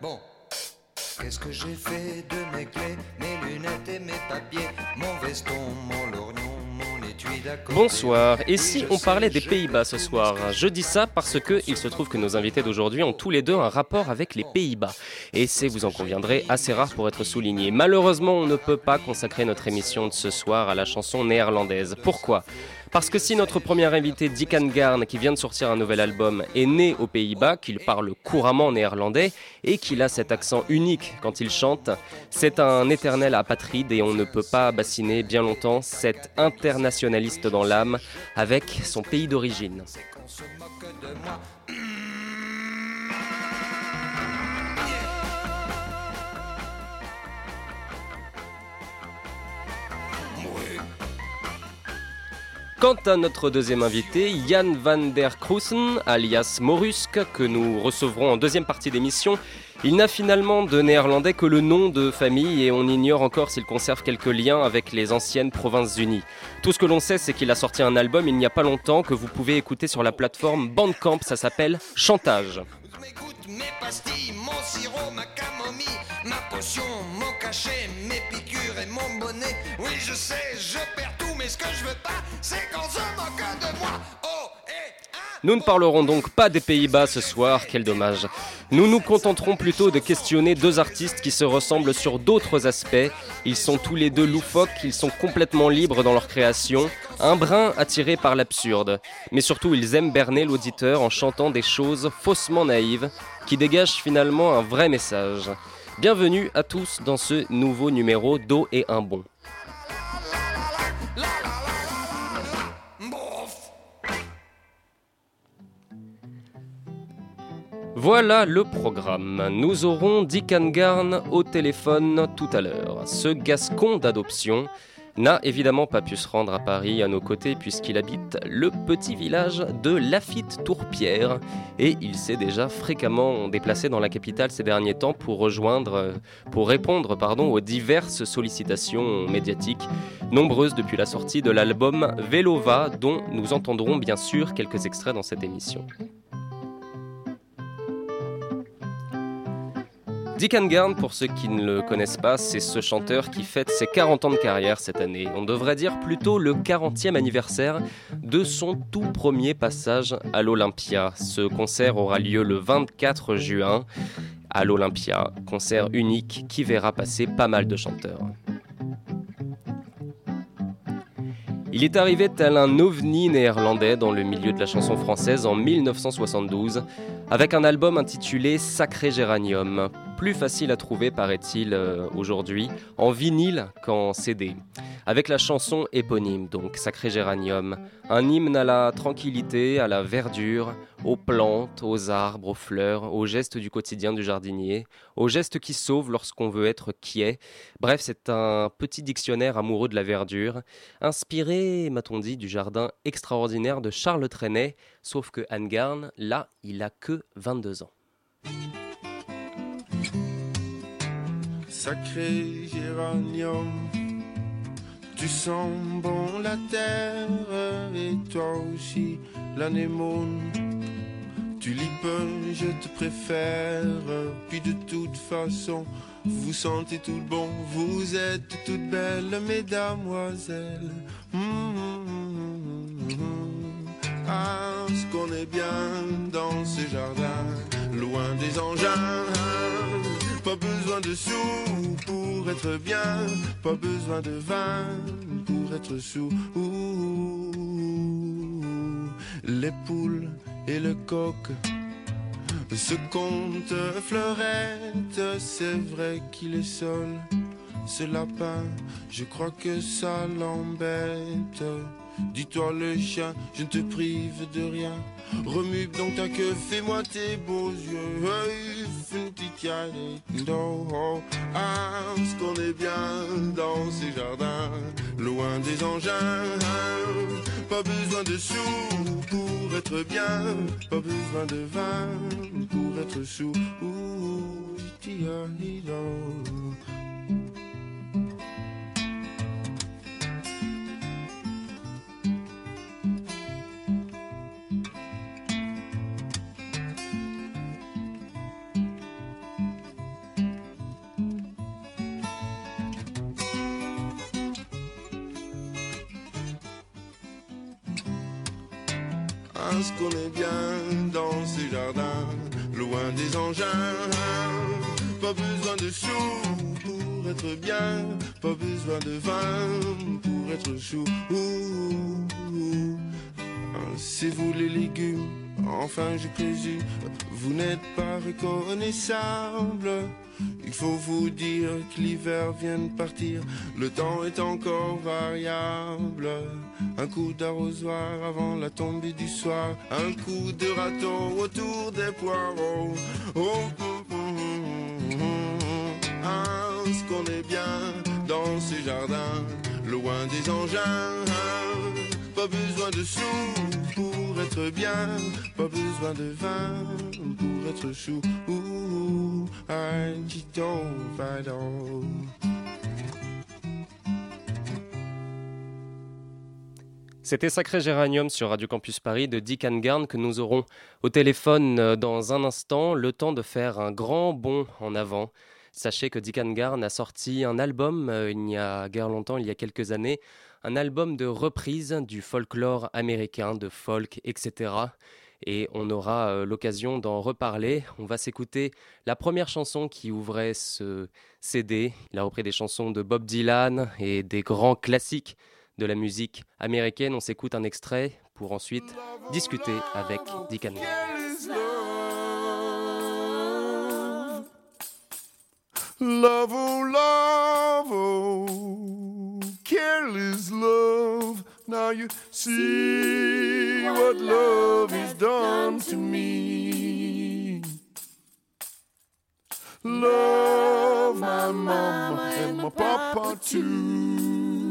Bon. Qu'est-ce que j'ai fait de mes clés, mes lunettes et mes papiers, mon veston, mon lorgnon, mon étui d'accord. Bonsoir, et si on parlait des Pays-Bas ce soir Je dis ça parce que il se trouve que nos invités d'aujourd'hui ont tous les deux un rapport avec les Pays-Bas. Et c'est, vous en conviendrez, assez rare pour être souligné. Malheureusement, on ne peut pas consacrer notre émission de ce soir à la chanson néerlandaise. Pourquoi? Parce que si notre premier invité, Dick Garn, qui vient de sortir un nouvel album, est né aux Pays-Bas, qu'il parle couramment néerlandais et qu'il a cet accent unique quand il chante, c'est un éternel apatride et on ne peut pas bassiner bien longtemps cet internationaliste dans l'âme avec son pays d'origine. Quant à notre deuxième invité, Jan van der Kruisen, alias Morusk, que nous recevrons en deuxième partie d'émission, il n'a finalement de néerlandais que le nom de famille et on ignore encore s'il conserve quelques liens avec les anciennes provinces unies. Tout ce que l'on sait, c'est qu'il a sorti un album il n'y a pas longtemps que vous pouvez écouter sur la plateforme Bandcamp, ça s'appelle Chantage. Oui, je sais, je perds tout, Oh, nous ne parlerons donc pas des Pays-Bas ce soir, quel dommage. Nous nous contenterons plutôt de questionner deux artistes qui se ressemblent sur d'autres aspects. Ils sont tous les deux loufoques, ils sont complètement libres dans leur création, un brin attiré par l'absurde. Mais surtout, ils aiment berner l'auditeur en chantant des choses faussement naïves qui dégagent finalement un vrai message. Bienvenue à tous dans ce nouveau numéro d'eau et un bon. Voilà le programme. Nous aurons Dick Angarn au téléphone tout à l'heure. Ce gascon d'adoption n'a évidemment pas pu se rendre à Paris à nos côtés puisqu'il habite le petit village de Lafitte-Tourpierre et il s'est déjà fréquemment déplacé dans la capitale ces derniers temps pour rejoindre, pour répondre aux diverses sollicitations médiatiques, nombreuses depuis la sortie de l'album Velova dont nous entendrons bien sûr quelques extraits dans cette émission. Dick Angarn, pour ceux qui ne le connaissent pas, c'est ce chanteur qui fête ses 40 ans de carrière cette année. On devrait dire plutôt le 40e anniversaire de son tout premier passage à l'Olympia. Ce concert aura lieu le 24 juin à l'Olympia, concert unique qui verra passer pas mal de chanteurs. Il est arrivé tel un ovni néerlandais dans le milieu de la chanson française en 1972 avec un album intitulé Sacré Géranium, plus facile à trouver paraît-il euh, aujourd'hui en vinyle qu'en CD avec la chanson éponyme, donc Sacré Géranium, un hymne à la tranquillité, à la verdure, aux plantes, aux arbres, aux fleurs, aux gestes du quotidien du jardinier, aux gestes qui sauvent lorsqu'on veut être quiet. Bref, c'est un petit dictionnaire amoureux de la verdure, inspiré, m'a-t-on dit, du jardin extraordinaire de Charles Trenet, sauf que Anne là, il a que 22 ans. Sacré géranium tu sens bon la terre et toi aussi l'anémone. Tulipe, je te préfère. Puis de toute façon, vous sentez tout bon. Vous êtes toutes belles, mesdamoiselles. Mmh, ah, ce qu'on est bien dans ce jardin, loin des engins. Pas besoin de sous pour être bien, pas besoin de vin pour être sous. Les poules et le coq ce compte fleurette, c'est vrai qu'il est seul. Ce lapin, je crois que ça l'embête. Dis-toi le chien, je ne te prive de rien. Remue donc ta queue, fais-moi tes beaux yeux. Ah, ce qu'on est bien dans ces jardins, loin des engins. Pas besoin de sous pour être bien, pas besoin de vin pour être sous. à ce qu'on est bien dans ces jardins, loin des engins. Pas besoin de sous pour être bien, pas besoin de vin pour être chou. C'est vous les légumes, enfin je présume, vous n'êtes pas reconnaissable. Faut vous dire que l'hiver vient de partir, le temps est encore variable. Un coup d'arrosoir avant la tombée du soir, un coup de râteau autour des poireaux. Oh, oh, oh, ah, ce qu'on est bien dans ces jardins, loin des engins. Pas besoin de sous pour être bien, pas besoin de vin pour être chou. C'était Sacré Géranium sur Radio Campus Paris de Dick Garn que nous aurons au téléphone euh, dans un instant, le temps de faire un grand bond en avant. Sachez que Dick Garn a sorti un album euh, il n'y a guère longtemps, il y a quelques années, un album de reprise du folklore américain, de folk, etc. Et on aura euh, l'occasion d'en reparler. On va s'écouter la première chanson qui ouvrait ce CD. Il a repris des chansons de Bob Dylan et des grands classiques de la musique américaine. On s'écoute un extrait pour ensuite discuter avec Dick Love, oh, love, oh, love. Now you see what love has done to me. Love my mama and my papa too.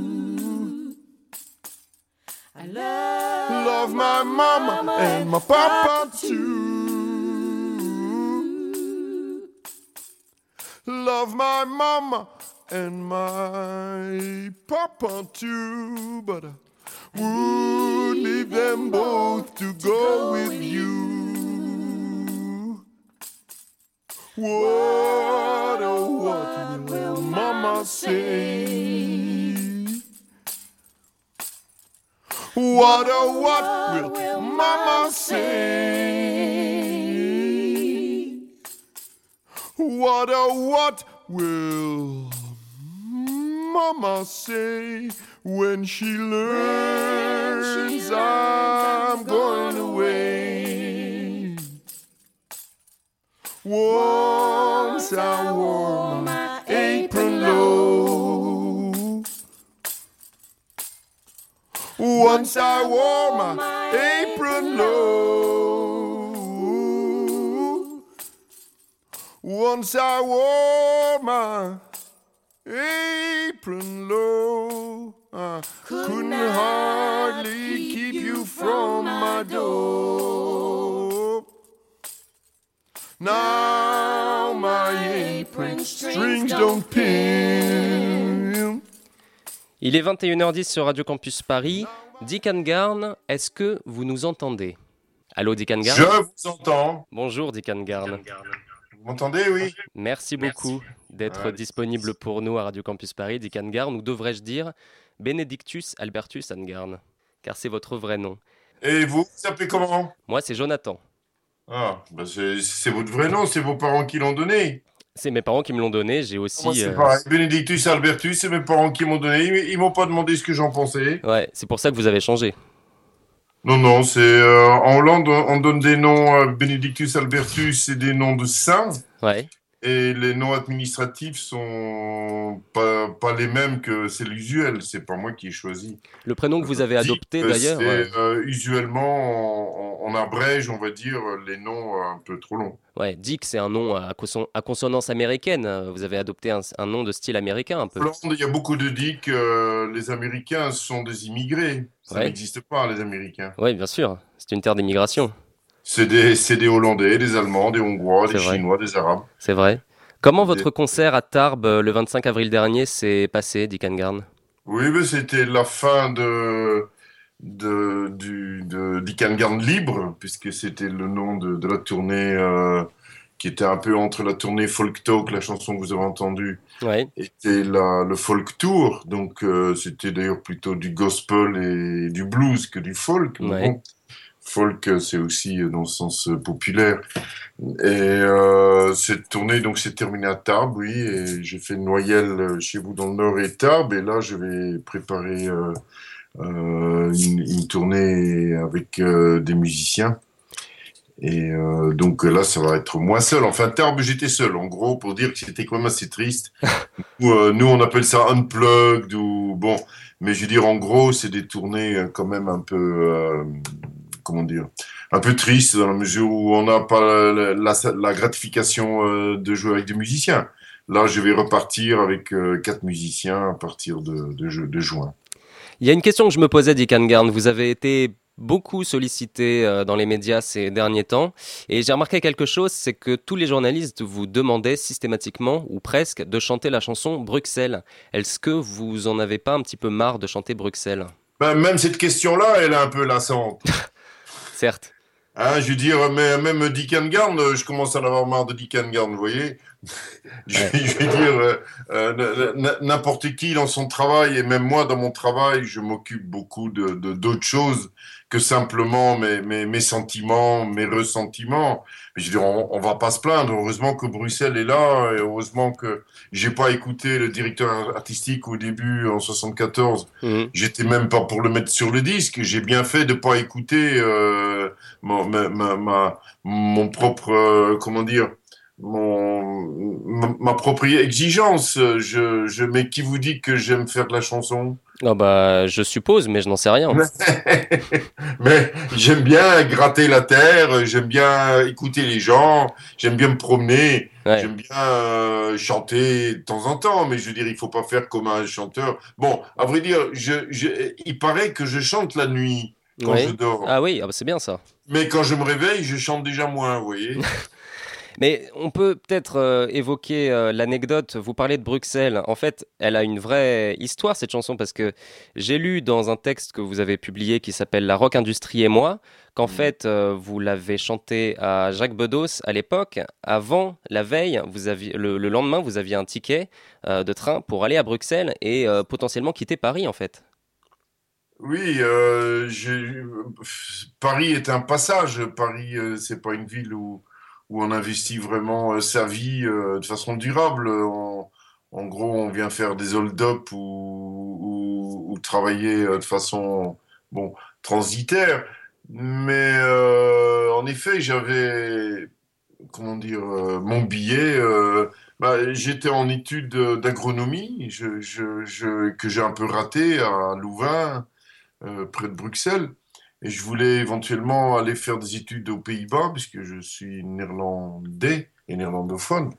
I love, love my mama and my papa too. Love my mama and my papa too, but I would leave them both to go with you. What oh what will mama say? What oh what will mama say? What a what will Mama say when she learns, when she learns I'm going away? Once I wore my apron low. Once I wore my apron low. Once I wore my apron low, I couldn't hardly keep you from my door. Now my apron strings don't pin. Il est 21h10 sur Radio Campus Paris. Dick Garn, est-ce que vous nous entendez? Allô Dick Garn? Je vous entends. Bonjour Dick Garn. Vous m'entendez, oui? Merci beaucoup d'être disponible pour nous à Radio Campus Paris, Dick Angarn, ou devrais-je dire Benedictus Albertus Angarn, car c'est votre vrai nom. Et vous, vous appelez comment? Moi, c'est Jonathan. Ah, bah c'est votre vrai nom, c'est vos parents qui l'ont donné. C'est mes parents qui me l'ont donné, j'ai aussi... Moi, pareil, Benedictus Albertus, c'est mes parents qui m'ont donné, ils, ils m'ont pas demandé ce que j'en pensais. Ouais, c'est pour ça que vous avez changé. Non, non, c'est euh, en Hollande, on donne des noms euh, Benedictus Albertus et des noms de saints. Ouais. Et les noms administratifs sont pas, pas les mêmes que c'est l'usuel. C'est pas moi qui ai choisi. Le prénom que vous avez adopté d'ailleurs. Euh, usuellement, on, abrège, on va dire, les noms un peu trop longs. Ouais, Dick, c'est un nom à, à, consonance américaine. Vous avez adopté un, un, nom de style américain un peu. il y a beaucoup de Dick. les Américains sont des immigrés. Ça n'existe pas, les Américains. Oui, bien sûr. C'est une terre d'immigration. C'est des, des, Hollandais, des Allemands, des Hongrois, des Chinois, des Arabes. C'est vrai. Comment votre concert à Tarbes le 25 avril dernier s'est passé, Dick Garn? Oui, mais c'était la fin de, de, du, de Dick Garn libre, puisque c'était le nom de, de la tournée euh, qui était un peu entre la tournée Folk Talk, la chanson que vous avez entendue, ouais. était la, le Folk Tour. Donc euh, c'était d'ailleurs plutôt du gospel et du blues que du folk. Ouais folk, c'est aussi dans le sens populaire. Et euh, cette tournée, donc, s'est terminée à Tarbes, oui, et j'ai fait Noyelle chez vous dans le Nord et Tarbes, et là, je vais préparer euh, euh, une, une, tournée avec euh, des musiciens. Et euh, donc là, ça va être moi seul. Enfin, Tarbes, j'étais seul, en gros, pour dire que c'était quand même assez triste. nous, nous, on appelle ça unplugged ou bon, mais je veux dire, en gros, c'est des tournées quand même un peu, comment dire, un peu triste dans la mesure où on n'a pas la, la, la gratification euh, de jouer avec des musiciens. Là, je vais repartir avec euh, quatre musiciens à partir de, de, de, juin. Il y a une question que je me posais, Dick Garn. Vous avez été beaucoup sollicité euh, dans les médias ces derniers temps. Et j'ai remarqué quelque chose, c'est que tous les journalistes vous demandaient systématiquement, ou presque, de chanter la chanson Bruxelles. Est-ce que vous en avez pas un petit peu marre de chanter Bruxelles? Ben, Même cette question-là, elle est un peu lassante. Certes. Hein, je veux dire, mais, même Dick Garn, je commence à en avoir marre de Dick Garn, vous voyez. je, je, veux dire, euh, euh, n'importe qui dans son travail, et même moi dans mon travail, je m'occupe beaucoup de d'autres choses que simplement mes, mes, mes, sentiments, mes ressentiments. Mais je veux dire, on, on, va pas se plaindre. Heureusement que Bruxelles est là, et heureusement que j'ai pas écouté le directeur artistique au début en 74. Mmh. J'étais même pas pour le mettre sur le disque. J'ai bien fait de pas écouter euh, mon, ma, ma, ma, mon propre, euh, comment dire, mon, ma, ma, propre exigence. Je, je, mais qui vous dit que j'aime faire de la chanson Oh bah, je suppose, mais je n'en sais rien. mais j'aime bien gratter la terre, j'aime bien écouter les gens, j'aime bien me promener, ouais. j'aime bien euh, chanter de temps en temps, mais je veux dire, il faut pas faire comme un chanteur. Bon, à vrai dire, je, je, il paraît que je chante la nuit quand oui. je dors. Ah oui, ah bah c'est bien ça. Mais quand je me réveille, je chante déjà moins, vous voyez. Mais on peut peut-être euh, évoquer euh, l'anecdote. Vous parlez de Bruxelles. En fait, elle a une vraie histoire, cette chanson, parce que j'ai lu dans un texte que vous avez publié qui s'appelle La rock industrie et moi, qu'en mmh. fait, euh, vous l'avez chanté à Jacques Bedos à l'époque. Avant, la veille, vous aviez, le, le lendemain, vous aviez un ticket de train pour aller à Bruxelles et potentiellement quitter Paris, en fait. Oui, Paris est un passage. Paris, c'est pas une ville où où on investit vraiment euh, sa vie euh, de façon durable. En, en, gros, on vient faire des hold-up ou, travailler euh, de façon bon, transitaire. Mais en effet, j'avais, comment dire, mon billet. Bah, J'étais en études d'agronomie que j'ai un peu raté à Louvain, près de Bruxelles. Et je voulais éventuellement aller faire des études aux Pays-Bas, puisque je suis néerlandais et néerlandophone.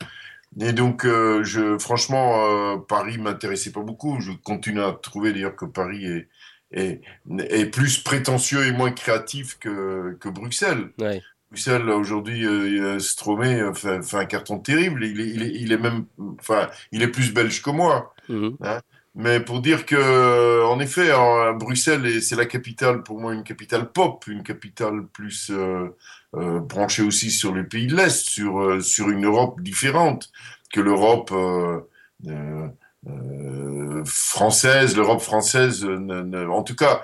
Et donc, euh, je, franchement, euh, Paris m'intéressait pas beaucoup. Je continue à trouver d'ailleurs que Paris est, est, est, plus prétentieux et moins créatif que, que Bruxelles. Ouais. Bruxelles, aujourd'hui, euh, Stromé fait, fait, un carton terrible. Il est, il est, il est même, enfin, il est plus belge que moi. Mmh. -hmm. hein mais pour dire que, en effet, Bruxelles, c'est la capitale, pour moi, une capitale pop, une capitale plus euh, euh, branchée aussi sur les pays de l'Est, sur, euh, sur une Europe différente que l'Europe euh, française, l'Europe française. en tout cas,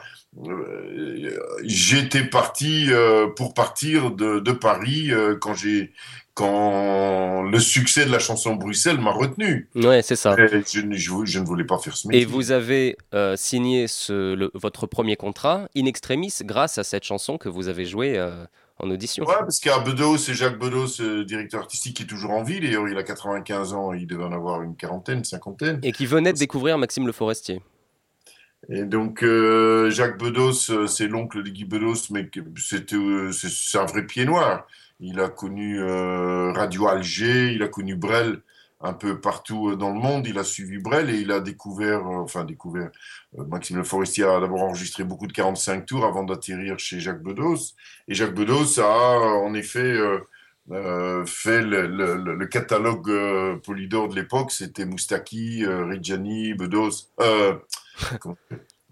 j'étais parti pour partir de, de Paris quand j'ai quand le succès de la chanson Bruxelles m'a retenu. Ouais, c'est ça. Je, je, je, ne voulais pas faire ce métier. Et vous avez euh, signé ce, le, votre premier contrat in extremis grâce à cette chanson que vous avez jouée euh, en audition. Ouais, parce a Bedos, c'est Jacques Bedos, euh, directeur artistique, qui est toujours en vie. D'ailleurs, il a 95 ans, il devait en avoir une quarantaine, cinquantaine. Et qui venait de découvrir Maxime Le Forestier. Et donc, Jacques Bedos, c'est l'oncle de Guy Bedos, mais c'est un vrai pied noir. Il a connu euh, Radio Alger, il a connu Brel un peu partout dans le monde. Il a suivi Brel et il a découvert, euh, enfin découvert, euh, Maxime Le Forestier a d'abord enregistré beaucoup de 45 tours avant d'atterrir chez Jacques Bedos. Et Jacques Bedos a en effet euh, fait le, le, le catalogue euh, Polydor de l'époque. C'était Moustaki, Reggiani, Bedos.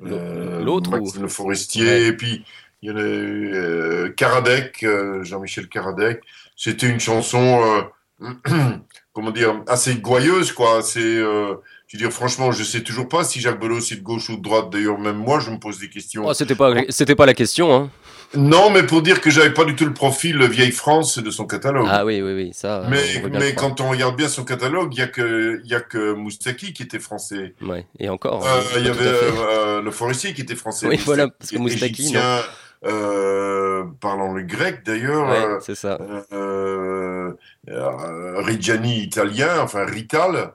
L'autre Maxime Le Forestier. Ouais. Et puis il y a euh, Karadec, euh, Jean-Michel Karadec. C'était une chanson, euh, comment dire, assez gouailleuse, quoi. C'est, je veux dire, franchement, je sais toujours pas si Jacques Belos est de gauche ou de droite. D'ailleurs, même moi, je me pose des questions. Oh, c'était pas, c'était pas la question, hein. Non, mais pour dire que j'avais pas du tout le profil vieille France de son catalogue. Ah oui, oui, oui, ça. mais mais quand on regarde bien son catalogue, il y a que il y a que Moustaki qui était français. Ouais, et encore. Euh, il y avait euh, le Forestier qui était français. Oui, voilà, parce que Moustaki. Parlant le grec d'ailleurs. Ouais, c'est ça. Reggiani italien, enfin Rital.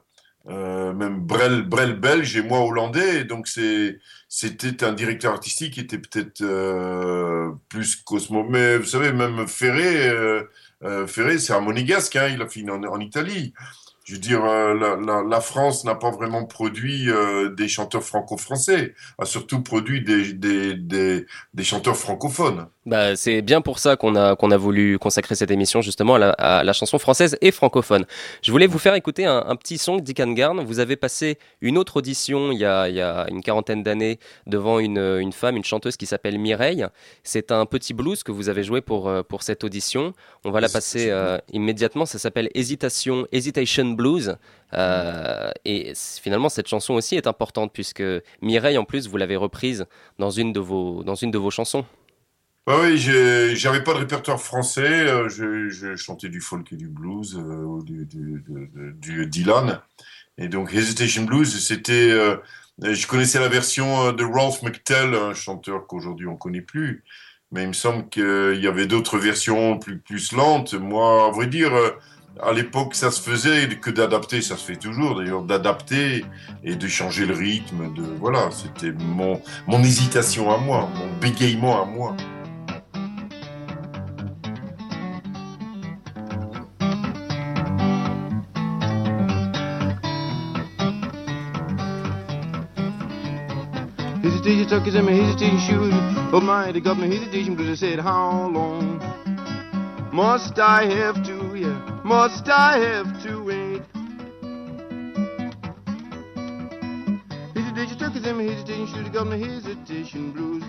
même Brel, Brel belge et moi hollandais, donc c'est c'était un directeur artistique qui était peut-être euh, plus cosmo. Mais vous savez, même Ferré, euh, euh, Ferré c'est un monégasque, hein, il a fini en, Italie. Je veux dire, la, France n'a pas vraiment produit des chanteurs franco-français, a surtout produit des, des chanteurs francophones. Bah, c'est bien pour ça qu'on a, qu'on a voulu consacrer cette émission justement à la, chanson française et francophone. Je voulais vous faire écouter un, petit son de Dick Garn. Vous avez passé une autre audition il y a, il y a une quarantaine d'années devant une, une, femme, une chanteuse qui s'appelle Mireille. C'est un petit blues que vous avez joué pour, euh, pour cette audition. On va la passer euh, immédiatement. Ça s'appelle Hésitation, Hesitation Blues. Euh, et finalement, cette chanson aussi est importante puisque Mireille, en plus, vous l'avez reprise dans une de vos, dans une de vos chansons. Bah oui, j'avais pas de répertoire français. Euh, je, chantais du folk et du blues, euh, du, du, Dylan. Et donc Hesitation Blues, c'était. Euh, je connaissais la version de Ralph McTell, un chanteur qu'aujourd'hui on connaît plus. Mais il me semble qu'il y avait d'autres versions plus, plus lentes. Moi, à vrai dire, à l'époque, ça se faisait que d'adapter, ça se fait toujours d'ailleurs, d'adapter et de changer le rythme. De voilà, c'était mon mon hésitation à moi, mon bégayement à moi. In my shoes. Oh my, they got my hesitation blues. I said, how long must I have to, yeah, must I have to wait? Hesitation tuck his in my hesitation shoes. Got hesitation blues.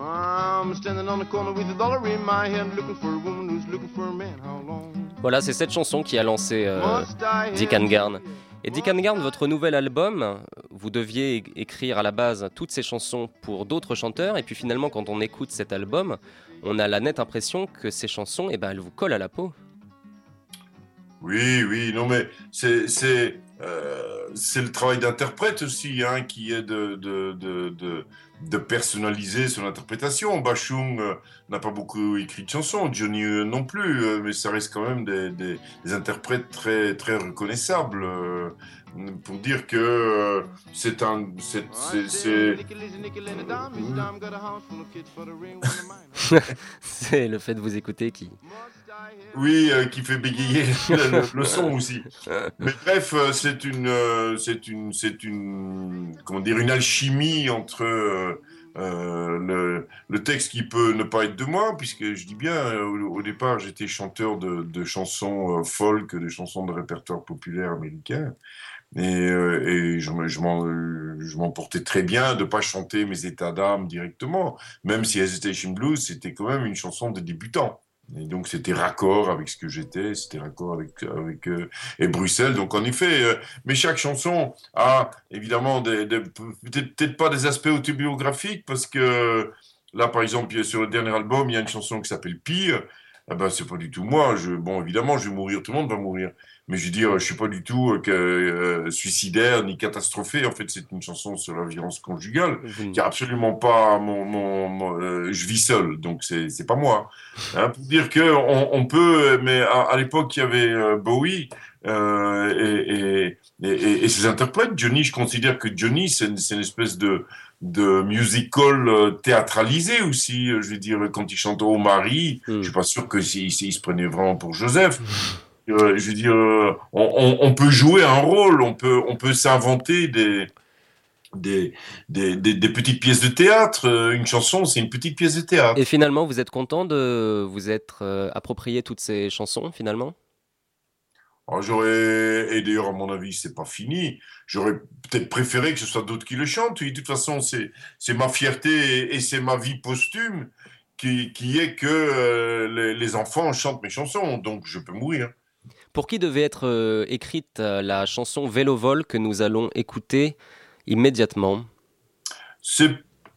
I'm standing on the corner with a dollar in my hand, looking for a woman who's looking for a man. How long? Voilà, c'est cette chanson qui a lancé euh, Dick Garn. Et Dick votre nouvel album, vous deviez écrire à la base toutes ces chansons pour d'autres chanteurs, et puis finalement, quand on écoute cet album, on a la nette impression que ces chansons, eh ben, elles vous collent à la peau. Oui, oui, non, mais c'est c'est euh, le travail d'interprète aussi, hein, qui est de, personnaliser son interprétation. Bachung euh, n'a pas beaucoup écrit de chansons, Johnny non plus, euh, mais ça reste quand même des, interprètes très, très reconnaissables. pour dire que c'est un. C'est le fait de vous écouter qui. Oui, qui fait bégayer le, son aussi. Mais bref, c'est une, c'est une, c'est une, comment dire, une alchimie entre euh, le, texte qui peut ne pas être de moi, puisque je dis bien, euh, au, départ, j'étais chanteur de, chansons euh, folk, de chansons de répertoire populaire américain. Et, je m'en portais très bien de pas chanter mes états d'âme directement, même si Hesitation Blues, c'était quand même une chanson de débutant. Et donc c'était raccord avec ce que j'étais, c'était raccord avec avec euh, et Bruxelles. Donc en effet, euh, mais chaque chanson a évidemment des, peut-être pas des aspects autobiographiques parce que là par exemple sur le dernier album il y a une chanson qui s'appelle Pire. Ah ben c'est pas du tout moi. Je, bon évidemment je vais mourir, tout le monde va mourir. Mais je veux dire, je suis pas du tout euh, euh, suicidaire ni catastrophé. En fait, c'est une chanson sur la violence conjugale qui a absolument pas mon, mon, euh, je vis seul, donc c'est c'est pas moi. Hein, pour dire que on, on peut, mais à, l'époque il y avait Bowie et, et, et, et, ses interprètes. Johnny, je considère que Johnny c'est une, une espèce de de musical théâtralisé aussi. Je veux dire, quand il chante au mari, mm. je suis pas sûr que il, se prenait vraiment pour Joseph. Euh, je veux dire, euh, on, peut jouer un rôle, on peut, on peut s'inventer des, des, des, des, petites pièces de théâtre. Euh, une chanson, c'est une petite pièce de théâtre. Et finalement, vous êtes content de vous être approprié toutes ces chansons, finalement? J'aurais, et d'ailleurs, à mon avis, c'est pas fini. J'aurais peut-être préféré que ce soit d'autres qui le chantent. de toute façon, c'est, c'est ma fierté et, c'est ma vie posthume qui, qui est que les, les enfants chantent mes chansons. Donc, je peux mourir. Pour qui devait être euh, écrite euh, la chanson Vélo Vol que nous allons écouter immédiatement? C'est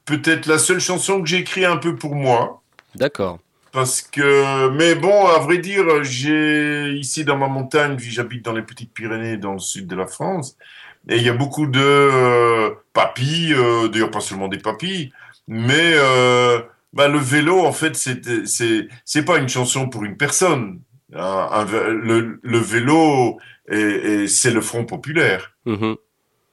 peut-être la seule chanson que j'ai écrite un peu pour moi. D'accord. Parce que, mais bon, à vrai dire, j'ai ici dans ma montagne, j'habite dans les Petites Pyrénées, dans le sud de la France, et il y a beaucoup de euh, papis, euh, d'ailleurs pas seulement des papis, mais euh, bah, le vélo, en fait, c'est pas une chanson pour une personne. Un- un- le, le vélo, et, et c'est le Front populaire. Mhm.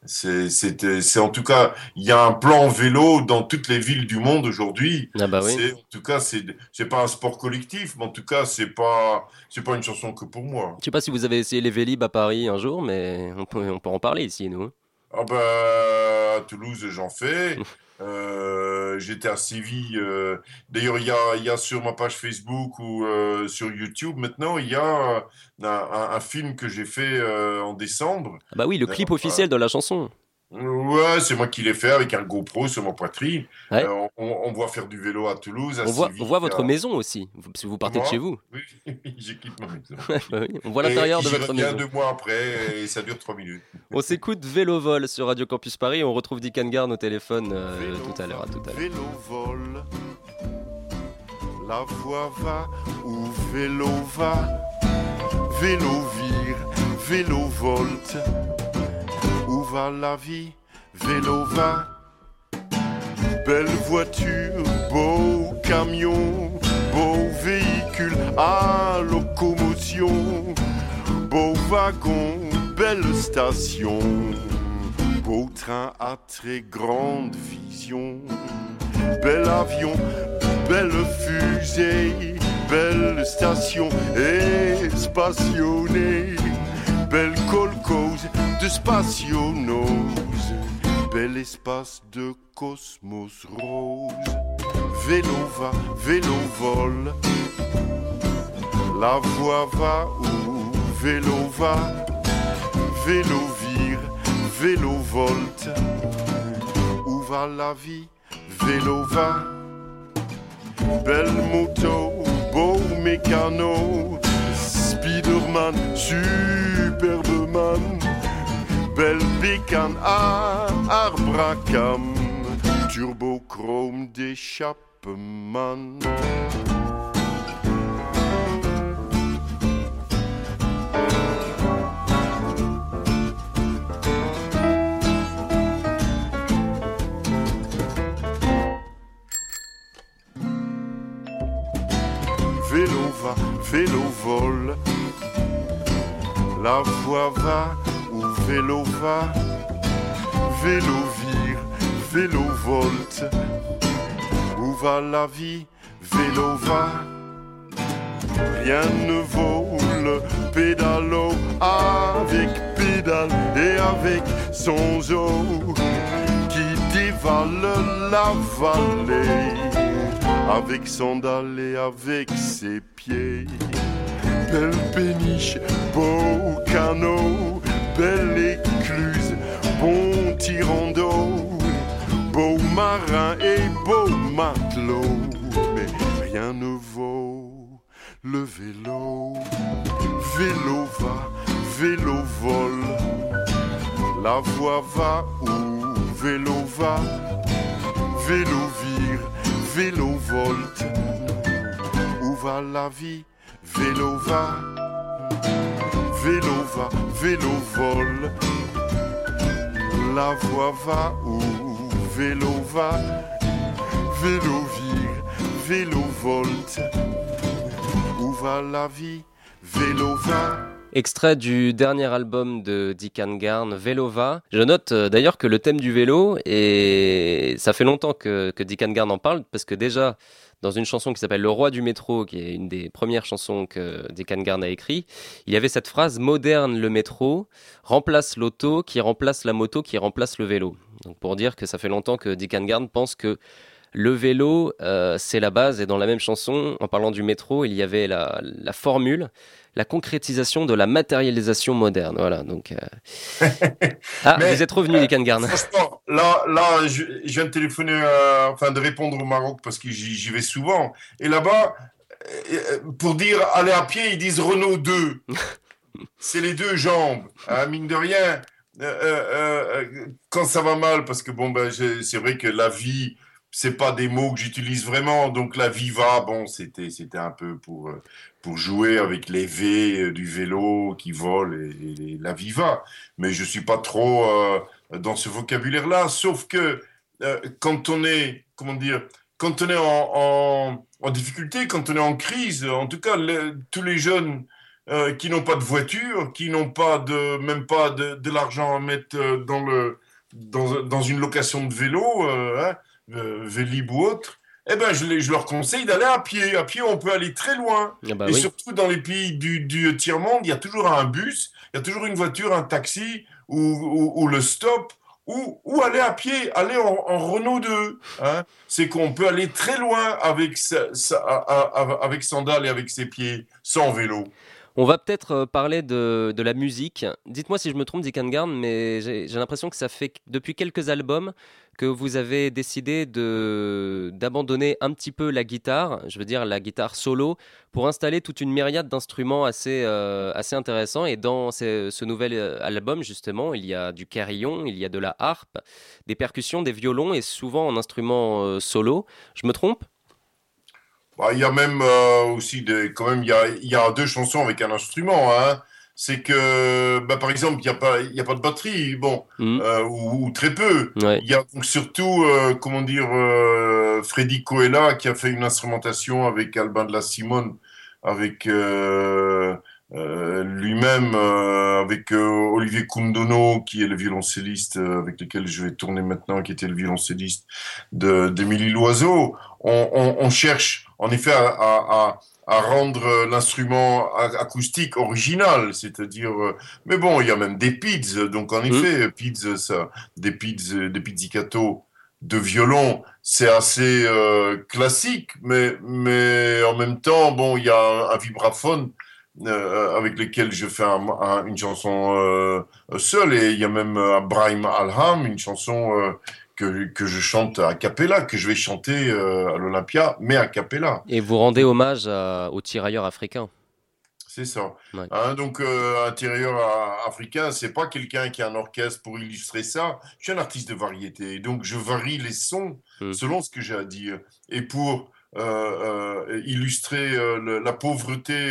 C'est en tout cas, il y a un plan vélo dans toutes les villes du monde aujourd'hui. Ah bah oui. En tout cas, c'est c'est pas un sport collectif, mais en tout cas, c'est pas c'est pas une chanson que pour moi. Je sais pas si vous avez essayé les Vélib à Paris un jour, mais on peut, on peut en parler ici, nous. Ah bah, à Toulouse, j'en fais. Euh, J'étais à Séville. euh, D'ailleurs, il y a, y a sur ma page Facebook ou euh, sur YouTube maintenant, il y a un, un- un film que j'ai fait en décembre. Ah bah oui, le clip officiel de la chanson. Ouais, c'est moi qui l'ai fait avec un GoPro sur ma poitrine. Ouais. Euh, on, on voit faire du vélo à Toulouse. À On voit, Séville, on voit votre à- maison aussi, que vous partez de chez vous. Oui, j'équipe ma maison. Bah On voit l'intérieur de votre maison. deux mois après et ça dure trois minutes. On s'écoute Vélo Vol sur Radio Campus Paris. On retrouve Dick Garn au téléphone euh, Vélo tout à l'heure. Vélo vole, la voix va où vélo va, vélo vire, vélo volte, va la vie, vélo va. Belle voiture, beau camion, beau véhicule à locomotion, beau wagon, belle station, beau train à très grande vision, bel avion, belle fusée, belle station espationnée, belle colcose de spationose, bel espace de cosmos rose. Vélo va, vélo vole, la voix va où? Vélo va, vélo vire, vélo volte, où va la vie, vélo va. Belle moto, beau mécano, Spiderman, Superman, bécane à arbre à cam, turbo chrome d'échappement. Vélo va, vélo vole, la voix va vélo va, vélo vire, vélo volte, où va la vie, vélo va. Rien ne vaut le pédalo avec pédale et avec son zoo qui dévale la vallée avec sandales et avec ses pieds. Belle péniche, beau canot, belle écluse, bon tirant d'eau, beau marin et beau matelot, mais rien ne vaut le vélo. Vélo va, vélo vole, la voix va où vélo va, vélo vire, vélo volte, où va la vie, vélo va, vélo va, vélo vole, la voix va où? Vélo va, vélo vire, vélo volte, où va la vie, vélo va. Extrait du dernier album de Dick Garn, Velova. Je note euh, d'ailleurs que le thème du vélo, et ça fait longtemps que, que Dick Garn en parle, parce que déjà, dans une chanson qui s'appelle Le Roi du métro, qui est une des premières chansons que Dick Garn a écrit, il y avait cette phrase Moderne le métro, remplace l'auto, qui remplace la moto, qui remplace le vélo. Donc pour dire que ça fait longtemps que Dick Garn pense que le vélo, euh, c'est la base, et dans la même chanson, en parlant du métro, il y avait la, la formule la concrétisation de la matérialisation moderne. Voilà, donc. euh, Ah, Mais, vous êtes revenu, Dick Garn. Franchement, là, là je, je viens de téléphoner, euh, enfin de répondre au Maroc parce que j'y vais souvent. Et là-bas, euh, pour dire aller à pied, ils disent Renault 2. C'est les deux jambes, hein, mine de rien. Euh, euh, euh, quand ça va mal, parce que bon, ben, c'est vrai que la vie, c'est pas des mots que j'utilise vraiment. Donc la viva, bon, c'était c'était un peu pour euh, pour jouer avec les V euh, du vélo qui vole et, la viva. Mais je suis pas trop euh, dans ce vocabulaire-là. Sauf que quand on est comment dire, quand on est en, en, difficulté, quand on est en crise, en tout cas tous les jeunes qui n'ont pas de voiture, qui n'ont pas de même pas de, de l'argent à mettre dans le dans, dans, une location de vélo, hein, euh, Vélib ou autre, eh ben, je, je, leur conseille d'aller à pied. À pied, on peut aller très loin. Ah bah et surtout dans les pays du, du tiers-monde, il y a toujours un bus, il y a toujours une voiture, un taxi ou, ou, le stop. Ou, ou, aller à pied, aller en, Renault 2. Hein. C'est qu'on peut aller très loin avec, sa, avec sandales et avec ses pieds, sans vélo. On va peut-être euh, parler de, de, la musique. Dites-moi si je me trompe, Dick mais j'ai l'impression que ça fait depuis quelques albums que vous avez décidé d'abandonner un petit peu la guitare, je veux dire la guitare solo, pour installer toute une myriade d'instruments assez, euh, assez intéressants. Et dans ce, nouvel euh, album, justement, il y a du carillon, il y a de la harpe, des percussions, des violons et souvent en instruments euh, solo. Je me trompe? Bah, Il y a même aussi des, quand même, il y a, y a deux chansons avec un instrument. Hein c'est que, bah, par exemple, il n'y a, pas, a pas de batterie, bon, mm. euh, ou, très peu. Il y a donc surtout, euh, comment dire, euh, Freddy Coella qui a fait une instrumentation avec Albin de la Simone, avec lui-même, avec Olivier Kundono, qui est le violoncelliste avec lequel je vais tourner maintenant, qui était le violoncelliste d'Émilie Loiseau. On, cherche, en effet, à à rendre euh, l'instrument acoustique original, c'est-à-dire. Euh, mais bon, il y a même des pids, donc en mmh. effet, pids, ça, des pids, des pizzicato de violon, c'est assez euh, classique, mais mais en même temps, bon, il y a un, vibraphone avec lequel je fais une chanson seule, et il y a même Brahim Alham, une chanson que, je chante à cappella, que je vais chanter euh, à l'Olympia, mais à cappella. Et vous rendez hommage aux tirailleurs africains. C'est ça. Hein, donc, euh, un tirailleur africain, c'est pas quelqu'un qui a un orchestre pour illustrer ça. Je suis un artiste de variété. Donc, je varie les sons hmm. selon ce que j'ai à dire. Et pour euh, euh, illustrer euh, la pauvreté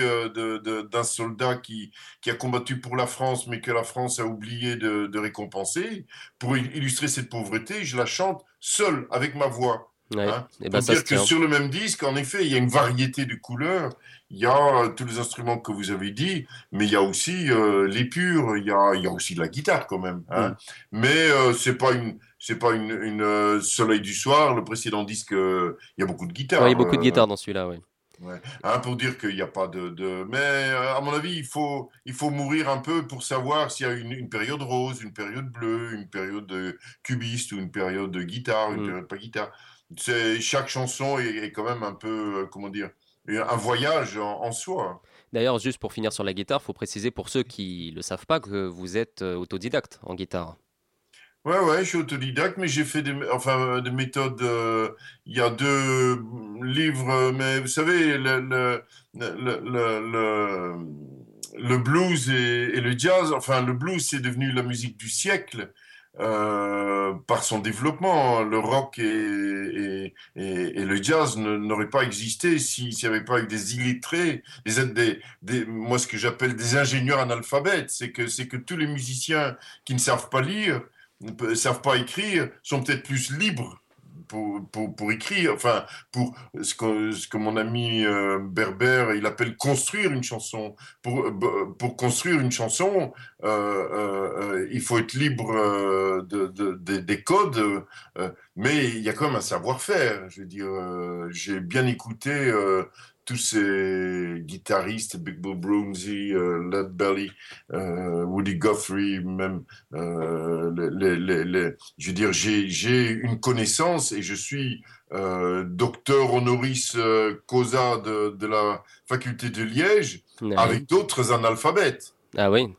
d'un soldat qui, qui a combattu pour la France, mais que la France a oublié de, récompenser. Pour illustrer cette pauvreté, je la chante seule, avec ma voix. Hein. Et ben dire que sur le même disque, en effet, il y a une variété de couleurs. Il y a tous les instruments que vous avez dit, mais il y a aussi les purs, il y a, il y a aussi la guitare quand même. Hein. Mais c'est pas une, c'est pas une, euh, Soleil du soir. Le précédent disque, euh, il y a beaucoup de guitares. il y a beaucoup de euh, guitares dans celui-là, oui. Hein, pour dire qu'il n'y a pas de, Mais à mon avis, il faut, il faut mourir un peu pour savoir s'il y a une, période rose, une période bleue, une période de cubiste ou une période de guitare, une mm. période pas guitare. Chaque chanson est, quand même un peu, comment dire, un voyage en, soi. D'ailleurs, juste pour finir sur la guitare, il faut préciser pour ceux qui ne le savent pas que vous êtes autodidacte en guitare. Ouais, ouais, je suis autodidacte, mais j'ai fait des, enfin, des méthodes. Euh, il y a deux livres, mais vous savez, le, le, le, le, blues et, le jazz, enfin, le blues, c'est devenu la musique du siècle. Euh, par son développement, le rock et, et, et, le jazz n'auraient pas existé s'il n'y avait pas eu des illettrés, des, des, des moi ce que j'appelle des ingénieurs analphabètes, c'est que c'est que tous les musiciens qui ne savent pas lire ne savent pas écrire sont peut-être plus libres pour, pour, écrire, enfin, pour ce que, ce que mon ami euh, Berber, il appelle construire une chanson. Pour, euh, pour construire une chanson, euh, il faut être libre de, des codes, mais il y a quand même un savoir-faire. Je veux dire, j'ai bien écouté tous ces guitaristes, Big Bill Broomsey, euh, Led Belly, euh, Woody Guthrie, même, euh, les, les, je veux dire, j'ai une connaissance et je suis docteur honoris causa de, de, la faculté de Liège avec d'autres analphabètes. Ah oui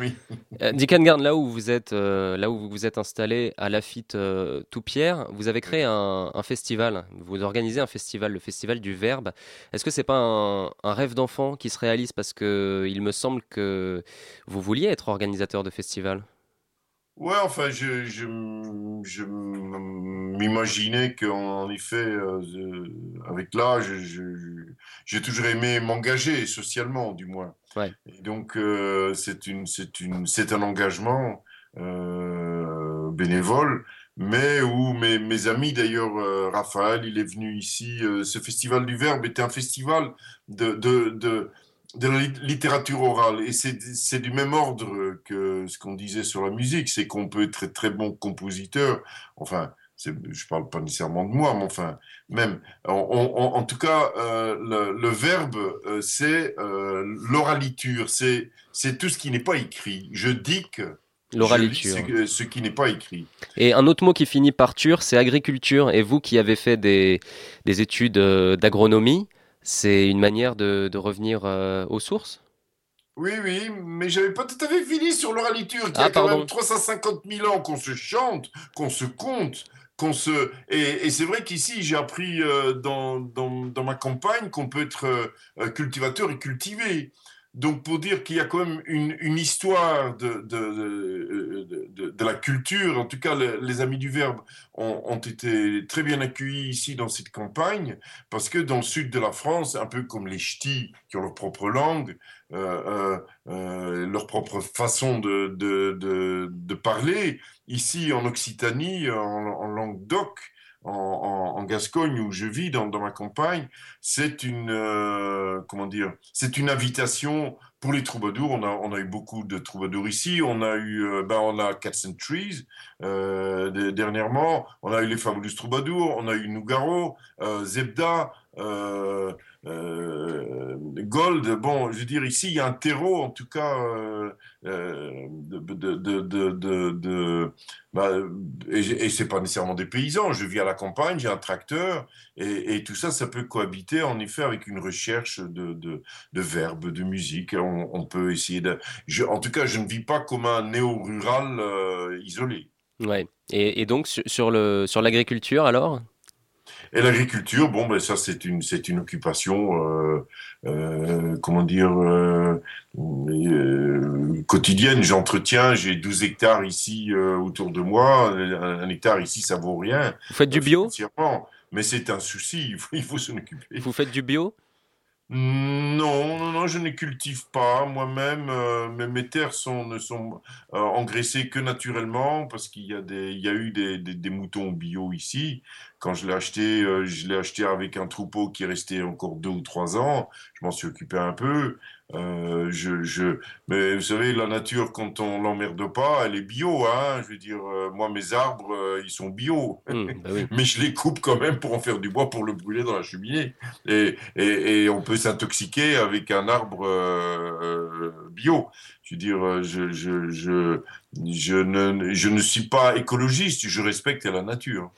oui. Euh, là où vous êtes, euh, là où vous vous êtes installé à Lafitte euh, Toupierre, vous avez créé un, festival. Vous organisez un festival, le festival du Verbe. Est-ce que c'est pas un, rêve d'enfant qui se réalise parce que il me semble que vous vouliez être organisateur de festival? Ouais, enfin, je, je, je m'imaginais qu'en effet, euh, avec l'âge, j'ai toujours aimé m'engager socialement, du moins. Et donc, euh, c'est un engagement euh, bénévole, mais où mes, amis, d'ailleurs, euh, Raphaël, il est venu ici. ce festival du Verbe était un festival de, de, de, de la lit- littérature orale. Et c'est, c'est du même ordre que ce qu'on disait sur la musique, c'est qu'on peut être très, très bon compositeur. Enfin, je parle pas nécessairement de moi, mais enfin, même. En, tout cas, euh, le, le verbe, euh, c'est euh, l'oraliture, c'est, tout ce qui n'est pas écrit. Je je lis L'oraliture. ce, que- ce qui n'est pas écrit. Et un autre mot qui finit par ture, c'est agriculture. Et vous qui avez fait des, des études euh, d'agronomie, c'est une manière de, de revenir aux sources? Oui, oui, mais j'avais pas tout à fait fini sur l'oraliture, qui Ah, a quand pardon. même 350 000 ans qu'on se chante, qu'on se compte, Et, c'est vrai qu'ici, j'ai appris euh, dans ma campagne qu'on peut être euh, euh, cultivateur et cultivé. Donc, pour dire qu'il y a quand même une, histoire de, la culture, en tout cas, le- les Amis du Verbe ont, été très bien accueillis ici dans cette campagne, parce que dans le sud de la France, un peu comme les ch'tis qui ont leur propre langue, euh, euh, euh, leur propre façon de parler. Ici, en Occitanie, en, en Languedoc, en, Gascogne, où je vis dans, ma campagne, c'est une, euh, comment dire, c'est une invitation pour les troubadours. On a, eu beaucoup de troubadours ici. On a eu, euh, ben, on a Cats and Trees euh, de- dernièrement. On a eu les Fabulous Troubadours. On a eu Nougaro, Zebda. Euh, Gold, bon, je veux dire, ici, il y a un terreau, en tout cas, euh, euh, bah, et, et c'est pas nécessairement des paysans. Je vis à la campagne, j'ai un tracteur, et, tout ça, ça peut cohabiter, en effet, avec une recherche de, verbes, de musique. On, peut essayer de. en tout cas, je ne vis pas comme un néo-rural isolé. Ouais. Et, donc, sur l'agriculture, alors? Et l'agriculture, bon, ben ça c'est une c'est une occupation, euh, euh, comment dire, euh, euh, quotidienne. J'entretiens, j'ai 12 hectares ici euh, autour de moi. Un, un hectare ici, ça vaut rien Vous faites du bio? Mais c'est un souci. Il faut, il faut s'en occuper. Vous faites du bio? Non, non, non, je ne cultive pas moi-même. euh, mes terres ne sont euh, engraissées que naturellement parce qu'il y a eu des, moutons bio ici. Quand je l'ai acheté, euh, je l'ai acheté avec un troupeau qui est resté encore deux ou trois ans. Je m'en suis occupé un peu. Euh, je, je, mais vous savez, la nature, quand on l'emmerde pas, elle est bio, hein. Je veux dire, euh, moi, mes arbres, euh, ils sont bio. Hmm, bah oui. Mais je les coupe quand même pour en faire du bois pour le brûler dans la cheminée. Et, et, et on peut s'intoxiquer avec un arbre bio. Je dire, euh, je, je, je, je, ne, je ne suis pas écologiste, je respecte la nature.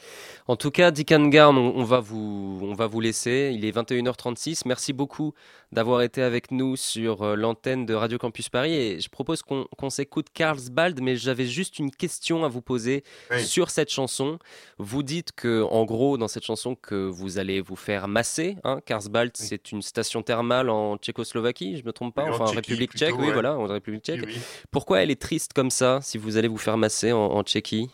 En tout cas, Dick Angarn, on, on va vous, on va vous laisser. Il est 21h36. Merci beaucoup d'avoir été avec nous sur euh, l'antenne de Radio Campus Paris. Et je propose qu'on s'écoute Carlsbald, mais j'avais juste une question à vous poser Oui. sur cette chanson. Vous dites que, en gros, dans cette chanson, que vous allez vous faire masser. Hein Carlsbald, Oui. c'est une station thermale en Tchécoslovaquie, je me trompe pas, Oui, enfin en République plutôt, tchèque, oui, voilà, en République tchèque. Pourquoi elle est triste comme ça, si vous allez vous faire masser en, en Tchéquie?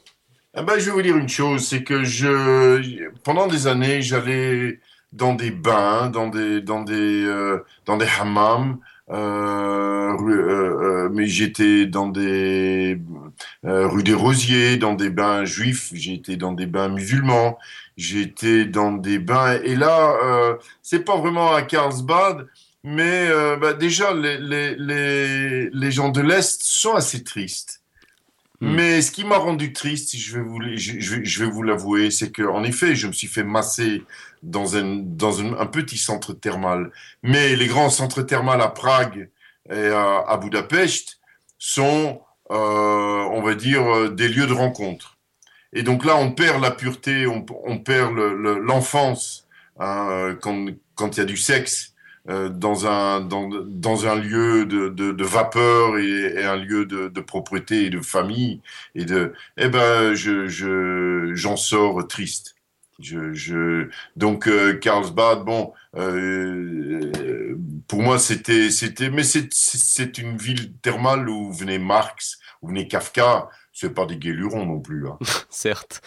Ah ben, je vais vous dire une chose, c'est que je, pendant des années, j'allais dans des bains, dans des, dans des, euh, dans des hammams, euh, euh, mais j'étais dans des rue des Rosiers, dans des bains juifs, été dans des bains musulmans, été dans des bains, et là, c'est pas vraiment à Carlsbad, mais bah, déjà, les, les, les, les gens de l'Est sont assez tristes. Hmm. Mais ce qui m'a rendu triste, je vais vous, je, je vais, je vais vous l'avouer, c'est que en effet, je me suis fait masser dans un, dans un, petit centre thermal. Mais les grands centres thermales à Prague et à, Budapest sont, euh, on va dire, euh, des lieux de rencontre. Et donc là, on perd la pureté, on, perd le- le- l'enfance hein, quand, il y a du sexe euh, dans, un, dans, dans un lieu de, de, vapeur et, un lieu de, de propreté et de famille. Et de, eh ben, je, j'en sors triste. Je, je, donc, euh, Carlsbad, bon, euh, pour moi, c'était, c'était, mais c'est, c'est une ville thermale où venait Marx, où venait Kafka. C'est pas des guélurons non plus. Hein. Certes.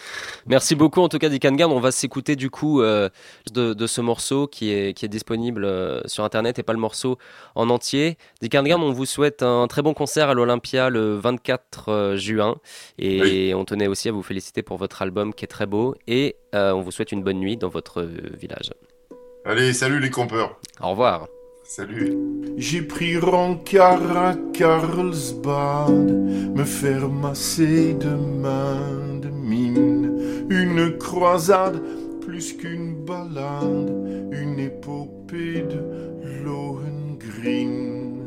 Merci beaucoup en tout cas Dick On va s'écouter du coup euh, de, ce morceau qui est, qui est disponible euh, sur internet et pas le morceau en entier. Dick on vous souhaite un très bon concert à l'Olympia le 24 euh, juin et on tenait aussi à vous féliciter pour votre album qui est très beau et on vous souhaite une bonne nuit dans votre village. Allez, salut les compeurs. Au revoir. Salut. J'ai pris rencard à Carlsbad, me faire masser de main de mine. Une croisade plus qu'une balade, une épopée de Lohengrin.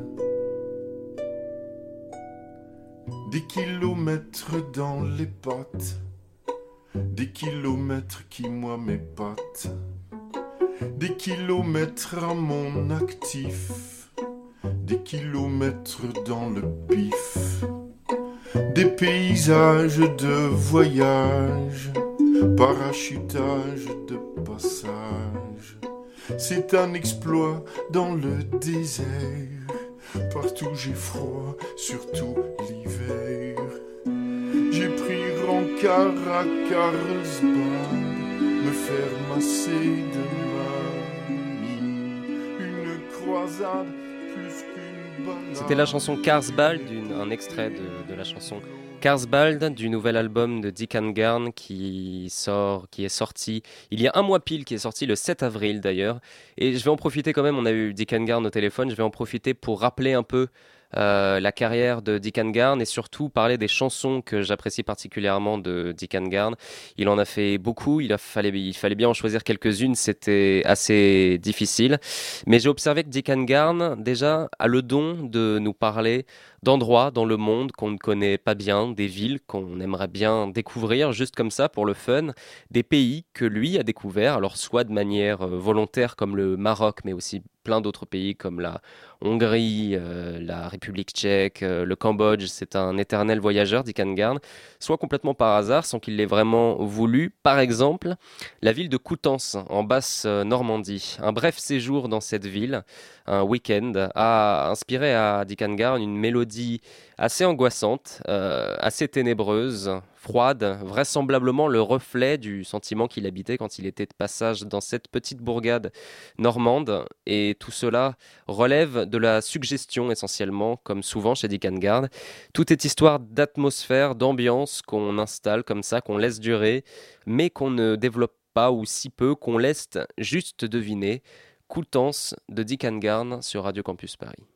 Des kilomètres dans les pattes, des kilomètres qui moi m'épatent des kilomètres à mon actif, des kilomètres dans le pif, des paysages de voyage, parachutage de passage. C'est un exploit dans le désert, partout j'ai froid, surtout l'hiver. J'ai pris rencard à Carlsbad, me faire masser de C'était la chanson Karsbald, un extrait de, la chanson Karsbald du nouvel album de Dick Garn qui sort, qui est sorti il y a un mois pile, qui est sorti le 7 avril d'ailleurs. Et je vais en profiter quand même, on a eu Dick Garn au téléphone, je vais en profiter pour rappeler un peu euh, la carrière de Dick Garn et surtout parler des chansons que j'apprécie particulièrement de Dick Garn. Il en a fait beaucoup, il, a fallait, il fallait bien en choisir quelques-unes, c'était assez difficile. Mais j'ai observé que Dick Garn, déjà, a le don de nous parler d'endroits dans le monde qu'on ne connaît pas bien, des villes qu'on aimerait bien découvrir juste comme ça pour le fun, des pays que lui a découvert, alors soit de manière euh, volontaire comme le Maroc, mais aussi plein d'autres pays comme la Hongrie, euh, la République tchèque, euh, le Cambodge, c'est un éternel voyageur, dit Kangarn, soit complètement par hasard, sans qu'il l'ait vraiment voulu. Par exemple, la ville de Coutances, en Basse-Normandie. Un bref séjour dans cette ville, un week-end, a inspiré à Dick Garn une mélodie assez angoissante, euh, assez ténébreuse, froide, vraisemblablement le reflet du sentiment qu'il habitait quand il était de passage dans cette petite bourgade normande. Et tout cela relève de la suggestion essentiellement, comme souvent chez Dick Garn. Tout est histoire d'atmosphère, d'ambiance qu'on installe comme ça, qu'on laisse durer, mais qu'on ne développe pas ou si peu, qu'on laisse juste deviner. Coultance de Dick Garn sur Radio Campus Paris.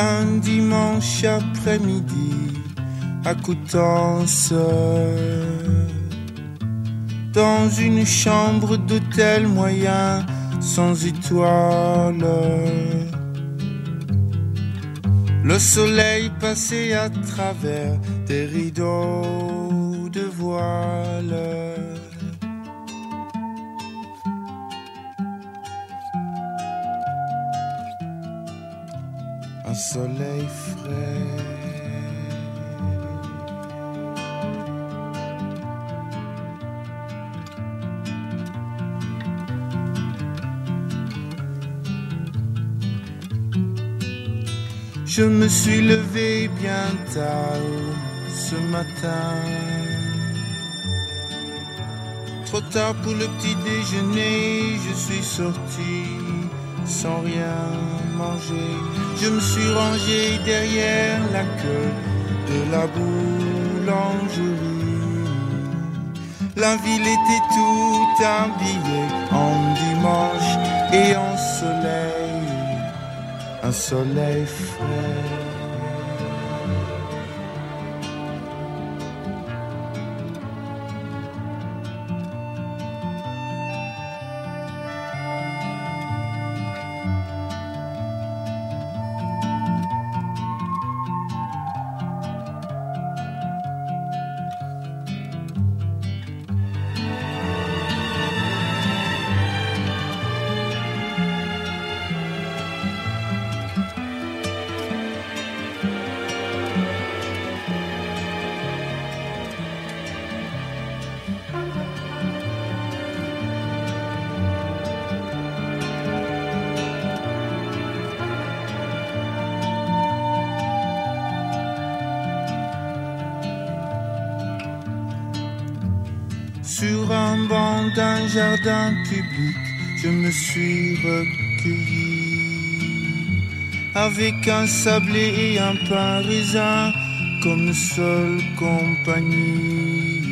Un dimanche après-midi à Coutances. Dans une chambre d'hôtel moyen sans étoiles. Le soleil passait à travers des rideaux de voile. Soleil frais. Je me suis levé bien tard ce matin. Trop tard pour le petit déjeuner, je suis sorti sans rien manger. Je me suis rangé derrière la queue de la boulangerie. La ville était tout habillée en dimanche et en soleil, un soleil frais. D'un jardin public, je me suis recueilli avec un sablé et un pain raisin comme seule compagnie.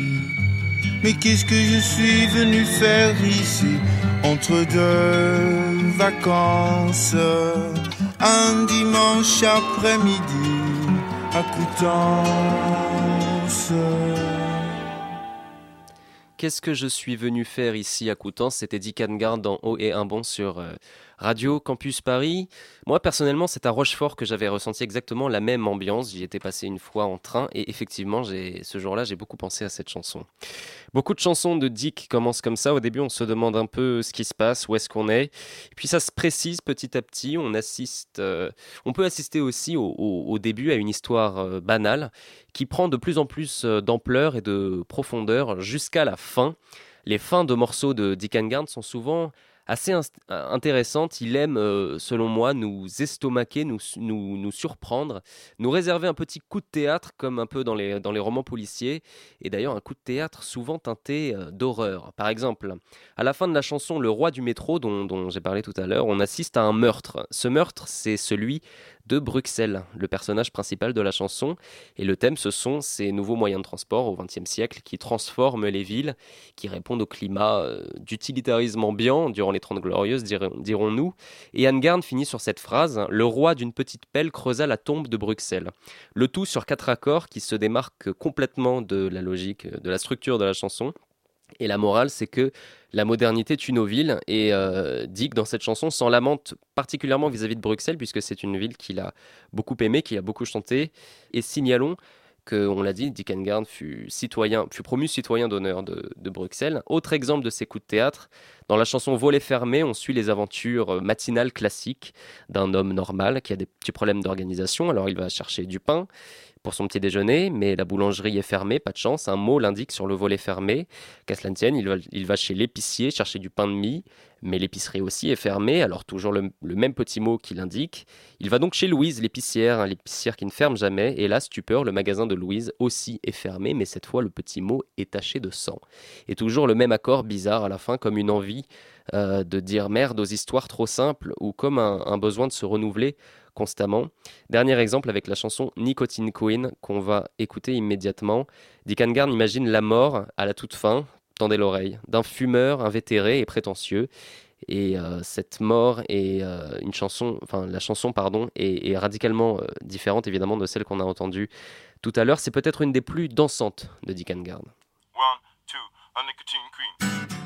Mais qu'est-ce que je suis venu faire ici entre deux vacances? Un dimanche après-midi à Coutances. Qu'est-ce que je suis venu faire ici à Coutances? C'était Dick Garde dans Haut et un bon sur euh, Radio Campus Paris. Moi, personnellement, c'est à Rochefort que j'avais ressenti exactement la même ambiance. J'y étais passé une fois en train et effectivement, ce jour-là, j'ai beaucoup pensé à cette chanson. Beaucoup de chansons de Dick commencent comme ça. Au début, on se demande un peu ce qui se passe, où est-ce qu'on est. puis ça se précise petit à petit. On assiste, euh, on peut assister aussi au, début à une histoire euh, banale qui prend de plus en plus euh, d'ampleur et de profondeur jusqu'à la fin. Les fins de morceaux de Dick Garn sont souvent assez euh, intéressante. Il aime, euh, selon moi, nous estomaquer, nous, nous, nous, surprendre, nous réserver un petit coup de théâtre, comme un peu dans les, dans les romans policiers, et d'ailleurs un coup de théâtre souvent teinté euh, d'horreur. Par exemple, à la fin de la chanson Le roi du métro, dont, dont j'ai parlé tout à l'heure, on assiste à un meurtre. Ce meurtre, c'est celui de Bruxelles, le personnage principal de la chanson. Et le thème, ce sont ces nouveaux moyens de transport au XXe siècle qui transforment les villes, qui répondent au climat d'utilitarisme ambiant durant les 30 Glorieuses, dirons-nous. Et Anne Garn finit sur cette phrase Le roi d'une petite pelle creusa la tombe de Bruxelles. Le tout sur quatre accords qui se démarquent complètement de la logique, de la structure de la chanson. Et la morale, c'est que la modernité tue nos villes. Et euh, Dick, dans cette chanson, s'en lamente particulièrement vis-à-vis de Bruxelles, puisque c'est une ville qu'il a beaucoup aimée, qu'il a beaucoup chanté. Et signalons on l'a dit, Dick fut, citoyen, fut promu citoyen d'honneur de, Bruxelles. Autre exemple de ses coups de théâtre, dans la chanson Volet fermé, on suit les aventures matinales classiques d'un homme normal qui a des petits problèmes d'organisation. Alors il va chercher du pain, pour son petit déjeuner, mais la boulangerie est fermée, pas de chance, un mot l'indique sur le volet fermé. Qu'à cela ne tienne, il va, il va chez l'épicier chercher du pain de mie, mais l'épicerie aussi est fermée, alors toujours le, même petit mot qui l'indique. Il va donc chez Louise, l'épicière, l'épicière qui ne ferme jamais, et là, stupeur, le magasin de Louise aussi est fermé, mais cette fois le petit mot est taché de sang. Et toujours le même accord bizarre à la fin, comme une envie euh, de dire merde aux histoires trop simples, ou comme un besoin de se renouveler constamment. Dernier exemple avec la chanson Nicotine Queen qu'on va écouter immédiatement. Dick Garn imagine la mort à la toute fin, tendez l'oreille, d'un fumeur invétéré et prétentieux. Et euh, cette mort est euh, une chanson, enfin la chanson pardon, est, radicalement différente évidemment de celle qu'on a entendue tout à l'heure. C'est peut-être une des plus dansantes de Dick Garn. One, two, nicotine queen.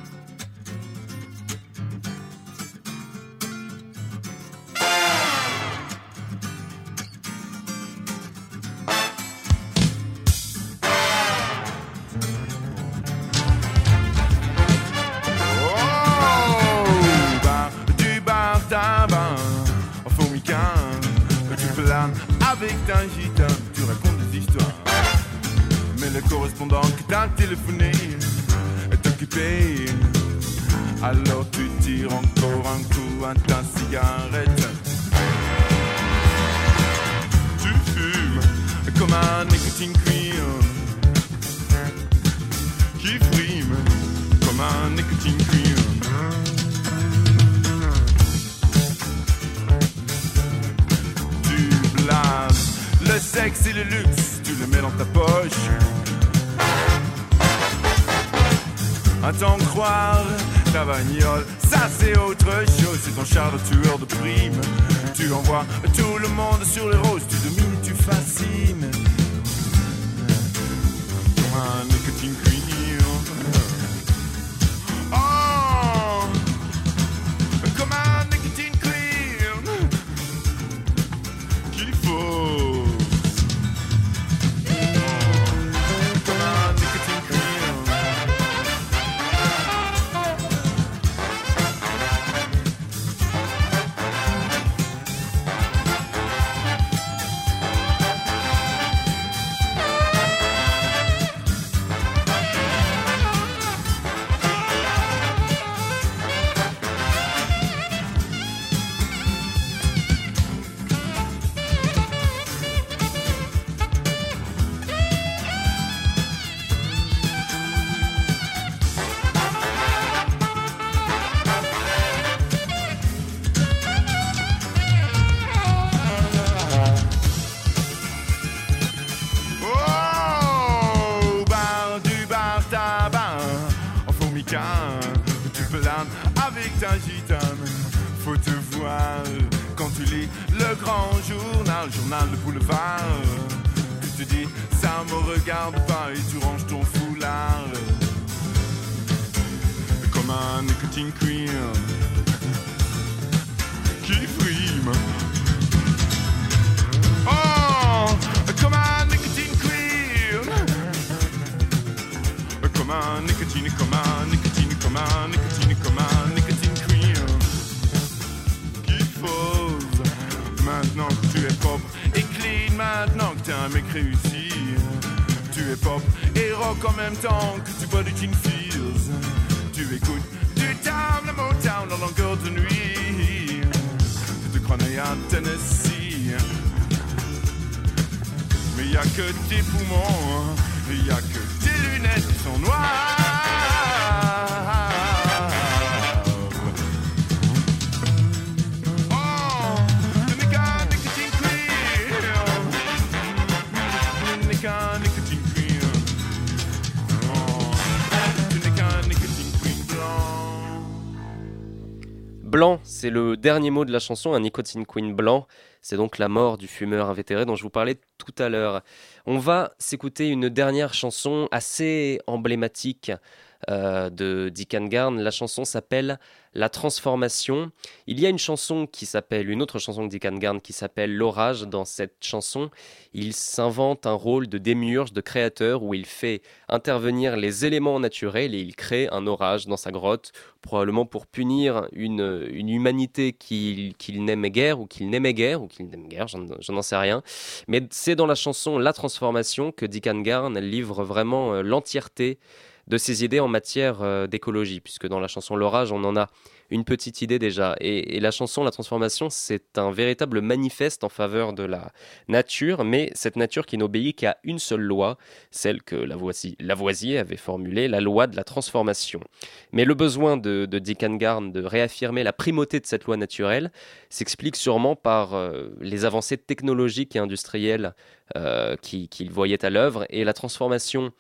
Correspondant qui t'a téléphoné est occupé. Alors tu tires encore un coup à ta cigarette. Tu fumes comme un nicotine queen qui frime comme un nicotine queen. Le sexe et le luxe, tu le mets dans ta poche. À t'en croire, ta bagnole, ça c'est autre chose. C'est ton char de tueur de prime. Tu envoies tout le monde sur les roses, tu domines, tu fascines. Comme nicotine faut journal, journal de boulevard. Tu te dis, ça me regarde pas et tu ranges ton foulard. Comme un nicotine queen qui frime. Oh, comme un nicotine queen. Comme un nicotine, comme un nicotine, comme un nicotine, comme un maintenant que t'es un mec réussi. Tu es pop et rock en même temps que tu bois du gin fizz. Tu écoutes du town, le Motown en longueur de nuit. Tu te né à Tennessee. Mais y a que tes poumons, y a que tes lunettes qui sont noires. C'est le dernier mot de la chanson, un nicotine queen blanc. C'est donc la mort du fumeur invétéré dont je vous parlais tout à l'heure. On va s'écouter une dernière chanson assez emblématique euh, de Dick Garn. La chanson s'appelle La Transformation. Il y a une chanson qui s'appelle, une autre chanson de Garn qui s'appelle L'Orage. Dans cette chanson, il s'invente un rôle de démiurge, de créateur, où il fait intervenir les éléments naturels et il crée un orage dans sa grotte, probablement pour punir une, humanité qu'il n'aimait guère, ou qu'il n'aimait guère, ou qu'il n'aime guère, je n'en- je n'en sais rien. Mais c'est dans la chanson La Transformation que Dick Garn livre vraiment euh, l'entièreté de ses idées en matière euh, d'écologie, puisque dans la chanson L'Orage, on en a une petite idée déjà. Et, la chanson La Transformation, c'est un véritable manifeste en faveur de la nature, mais cette nature qui n'obéit qu'à une seule loi, celle que Lavoisier, avait formulée, la loi de la transformation. Mais le besoin de, de Dick Garn de réaffirmer la primauté de cette loi naturelle s'explique sûrement par euh, les avancées technologiques et industrielles euh, qui- qu'il voyait à l'œuvre, et la transformation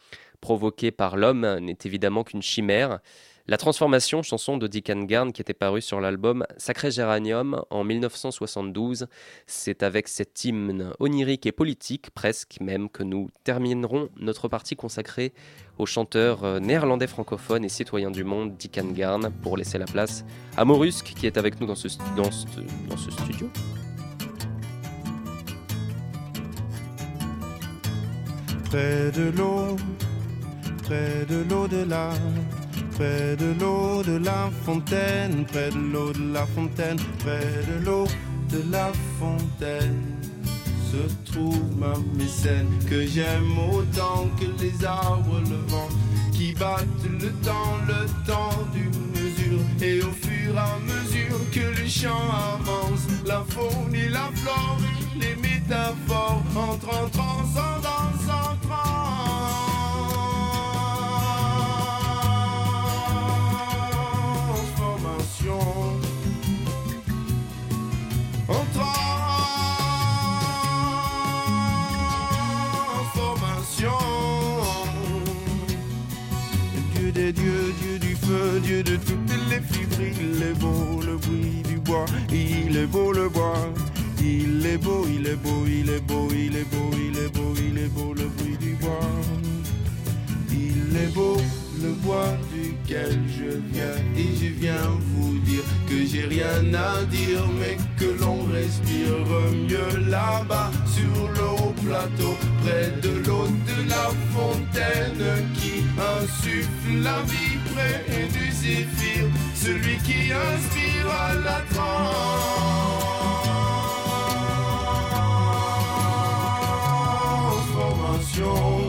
provoquée par l'homme n'est évidemment qu'une chimère. La transformation, chanson de Dick Garn qui était parue sur l'album Sacré Géranium en 1972, c'est avec cet hymne onirique et politique, presque même, que nous terminerons notre partie consacrée au chanteur euh, néerlandais francophone et citoyen du monde Dick Garn pour laisser la place à Morusk qui est avec nous dans ce, dans dans ce studio. Près de l'eau, près de l'au-delà, près de l'eau de la fontaine, près de l'eau de la fontaine, près de l'eau de la fontaine. Se trouve ma mécène que j'aime autant que les arbres, le vent qui battent le temps, le temps d'une mesure. Et au fur et à mesure que le chant avance, la faune et la flore, les métaphores entrent en transcendance, en. Dieu Dieu du feu, Dieu de toutes les fibres, il est beau le bruit du bois, il est beau le bois. Il est beau, il est beau, il est beau, il est beau, il est beau, il est beau le bruit du bois. Il est beau le bois duquel je viens. Et je viens vous dire que j'ai rien à dire mais que l'on respire mieux là-bas sur le haut plateau près de l'eau de la fontaine qui insuffle la vie près du zéphyr celui qui inspire à la transformation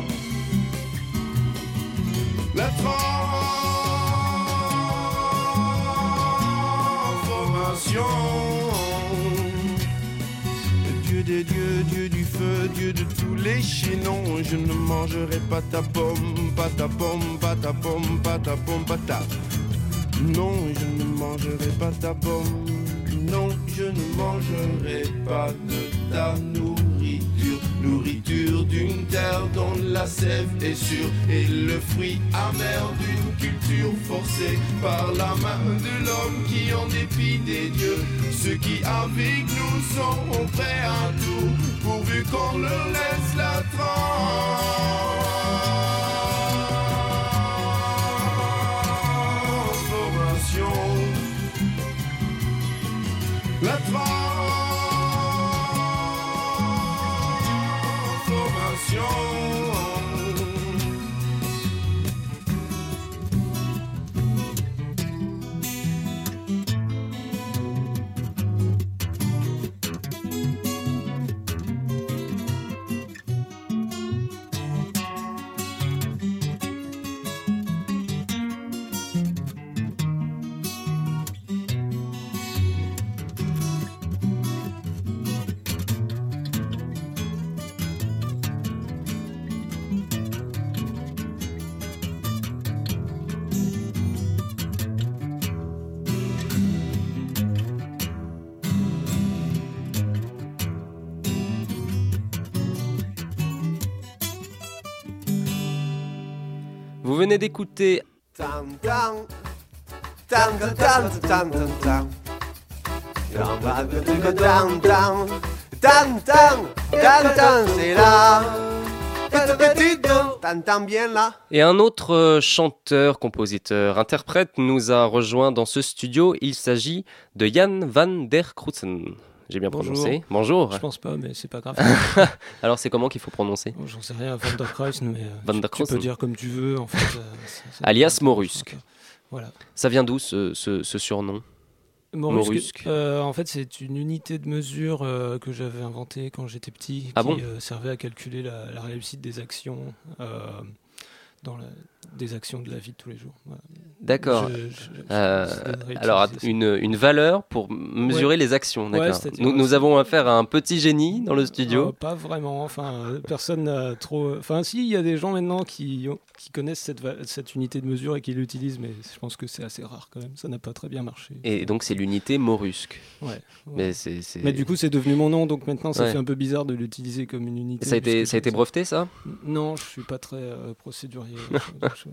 la transformation. Dieu des dieux, Dieu du feu, Dieu de tous les chaînons. Je ne mangerai pas ta pomme, pas ta pomme, pas ta pomme, pas ta pomme, pas ta. Non, je ne mangerai pas ta pomme. Non, je ne mangerai pas de ta nourriture. La sève est sûre et le fruit amer d'une culture forcée par la main de l'homme qui en dépit des dieux, ceux qui avec nous sont prêts à tout, pourvu qu'on leur laisse la transformation. Là. Et un autre euh, chanteur, compositeur, interprète nous a rejoint dans ce studio. Il s'agit de Jan van der Krutzen. J'ai bien Bonjour. prononcé. Bonjour. Je pense pas, mais c'est pas grave. Alors c'est comment qu'il faut prononcer J'en sais rien, Van der mais euh, Van der tu peux dire comme tu veux. En fait, euh, Alias Morusque. Voilà. Ça vient d'où ce, ce- ce surnom? Morusque, Morusque. euh, en fait, c'est une unité de mesure euh, que j'avais inventée quand j'étais petit, Ah qui bon? euh, servait à calculer la, la réussite des actions, dans la- des actions de la vie de tous les jours. Voilà. D'accord. Euh, alors, une, une valeur pour mesurer les actions, Ouais, nous, avons affaire à un petit génie dans le Euh, studio. pas vraiment. Enfin, euh, personne n'a trop. Enfin, si, il y a des gens maintenant qui, ont- qui connaissent cette, cette unité de mesure et qui l'utilisent, mais je pense que c'est assez rare quand même. Ça n'a pas très bien marché. Et donc, c'est l'unité Morusque. Ouais, ouais. Mais, c'est, c'est- Mais du coup, c'est devenu mon nom, donc maintenant, ça fait un peu bizarre de l'utiliser comme une unité. ça a été, ça a été breveté, ça? Non, je suis pas très euh, procédurier. Je-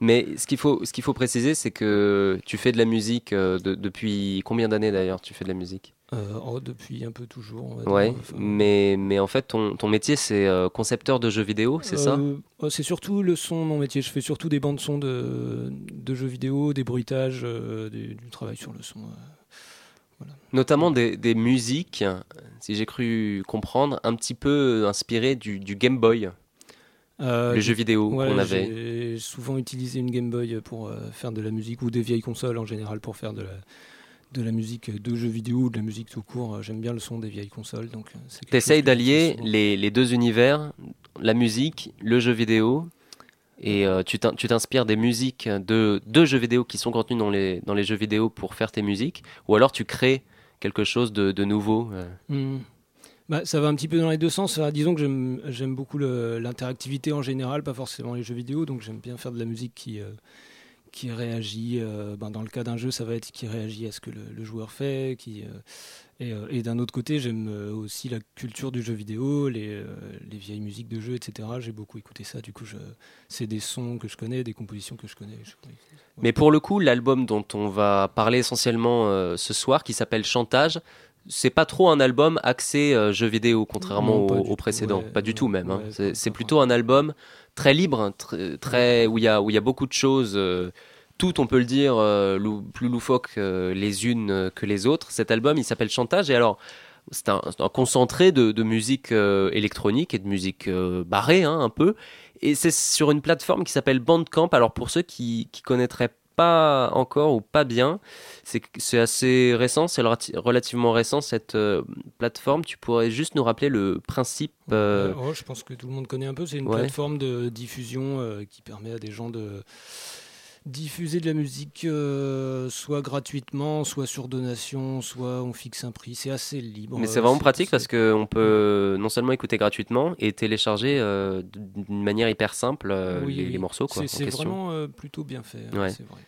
Mais ce qu'il faut, ce qu'il faut préciser, c'est que tu fais de la musique euh, de- depuis combien d'années d'ailleurs Tu fais de la musique? Euh, oh, depuis un peu toujours. on va dire. Ouais, Enfin, mais, mais en fait, ton, ton métier, c'est euh, concepteur de jeux vidéo, c'est ça? Oh, C'est surtout le son, mon métier. Je fais surtout des bandes son de, de jeux vidéo, des bruitages, du, travail sur le son. Notamment des, des musiques, si j'ai cru comprendre, un petit peu inspirées du, du Game Boy, Euh, le jeu vidéo Ouais, qu'on avait. J'ai souvent utilisé une Game Boy pour euh, faire de la musique ou des vieilles consoles en général pour faire de la, de la musique de jeux vidéo ou de la musique tout court. Euh, J'aime bien le son des vieilles consoles. donc euh, T'essayes d'allier les, les deux univers, la musique, le jeu vidéo, et euh, tu t'in- tu t'inspires des musiques de, de jeux vidéo qui sont contenues dans les, dans les jeux vidéo pour faire tes musiques, ou alors tu crées quelque chose de, de nouveau. euh. Bah, ça va un petit peu dans les deux sens. Disons que j'aime- beaucoup l'interactivité en général, pas forcément les jeux vidéo. Donc j'aime bien faire de la musique qui, euh, qui réagit. euh, ben, dans le cas d'un jeu, ça va être qui réagit à ce que le, joueur fait. Euh, et d'un autre côté, j'aime aussi la culture du jeu vidéo, les, les vieilles musiques de jeu, etc. J'ai beaucoup écouté ça. Du coup, c'est des sons que je connais, des compositions que je connais. Mais pour le coup, l'album dont on va parler essentiellement ce soir, qui s'appelle Chantage, c'est pas trop un album axé euh, jeux vidéo, contrairement Non, au, précédent. ouais, pas du tout même. hein. ouais, C'est plutôt un album très libre, très, très- où il y a où il y a beaucoup de choses. euh, toutes, on peut le dire, euh, lou- plus loufoques euh, les unes que les autres. Cet album, il s'appelle Chantage, et alors c'est un, concentré de, de musique électronique et de musique barrée, hein, un peu. Et c'est sur une plateforme qui s'appelle Bandcamp. Alors pour ceux qui qui connaîtraient pas encore ou pas bien, c'est assez récent, c'est relati- relativement récent cette euh, plateforme. Tu pourrais juste nous rappeler le principe euh, oh, je pense que tout le monde connaît un peu. C'est une ouais. plateforme de diffusion euh, qui permet à des gens de diffuser de la musique euh, soit gratuitement, soit sur donation, soit on fixe un prix. C'est assez libre. Mais c'est vraiment pratique parce qu'on peut non seulement écouter gratuitement et télécharger euh, d'une manière hyper simple euh, Oui, les, oui. les morceaux c'est- vraiment plutôt bien fait. hein, Ouais. c'est vrai.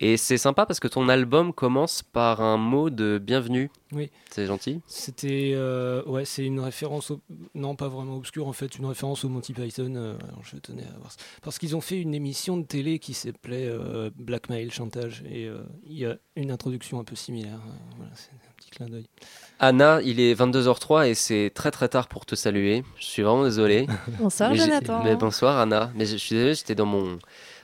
Et c'est sympa parce que ton album commence par un mot de bienvenue. Oui. C'est gentil. C'était euh, ouais, c'est une référence au... non pas vraiment obscure en fait, une référence au Monty Python. euh, alors je tenais à voir ça. parce qu'ils ont fait une émission de télé qui s'appelait euh, Blackmail chantage et euh, il y a une introduction un peu similaire. euh, voilà, c'est un petit clin d'œil. Anna, il est 22h03 et c'est très très tard pour te saluer. Je suis vraiment désolé. Bonsoir Mais Jonathan. mais bonsoir Anna. Mais je, je suis désolé, j'étais dans mon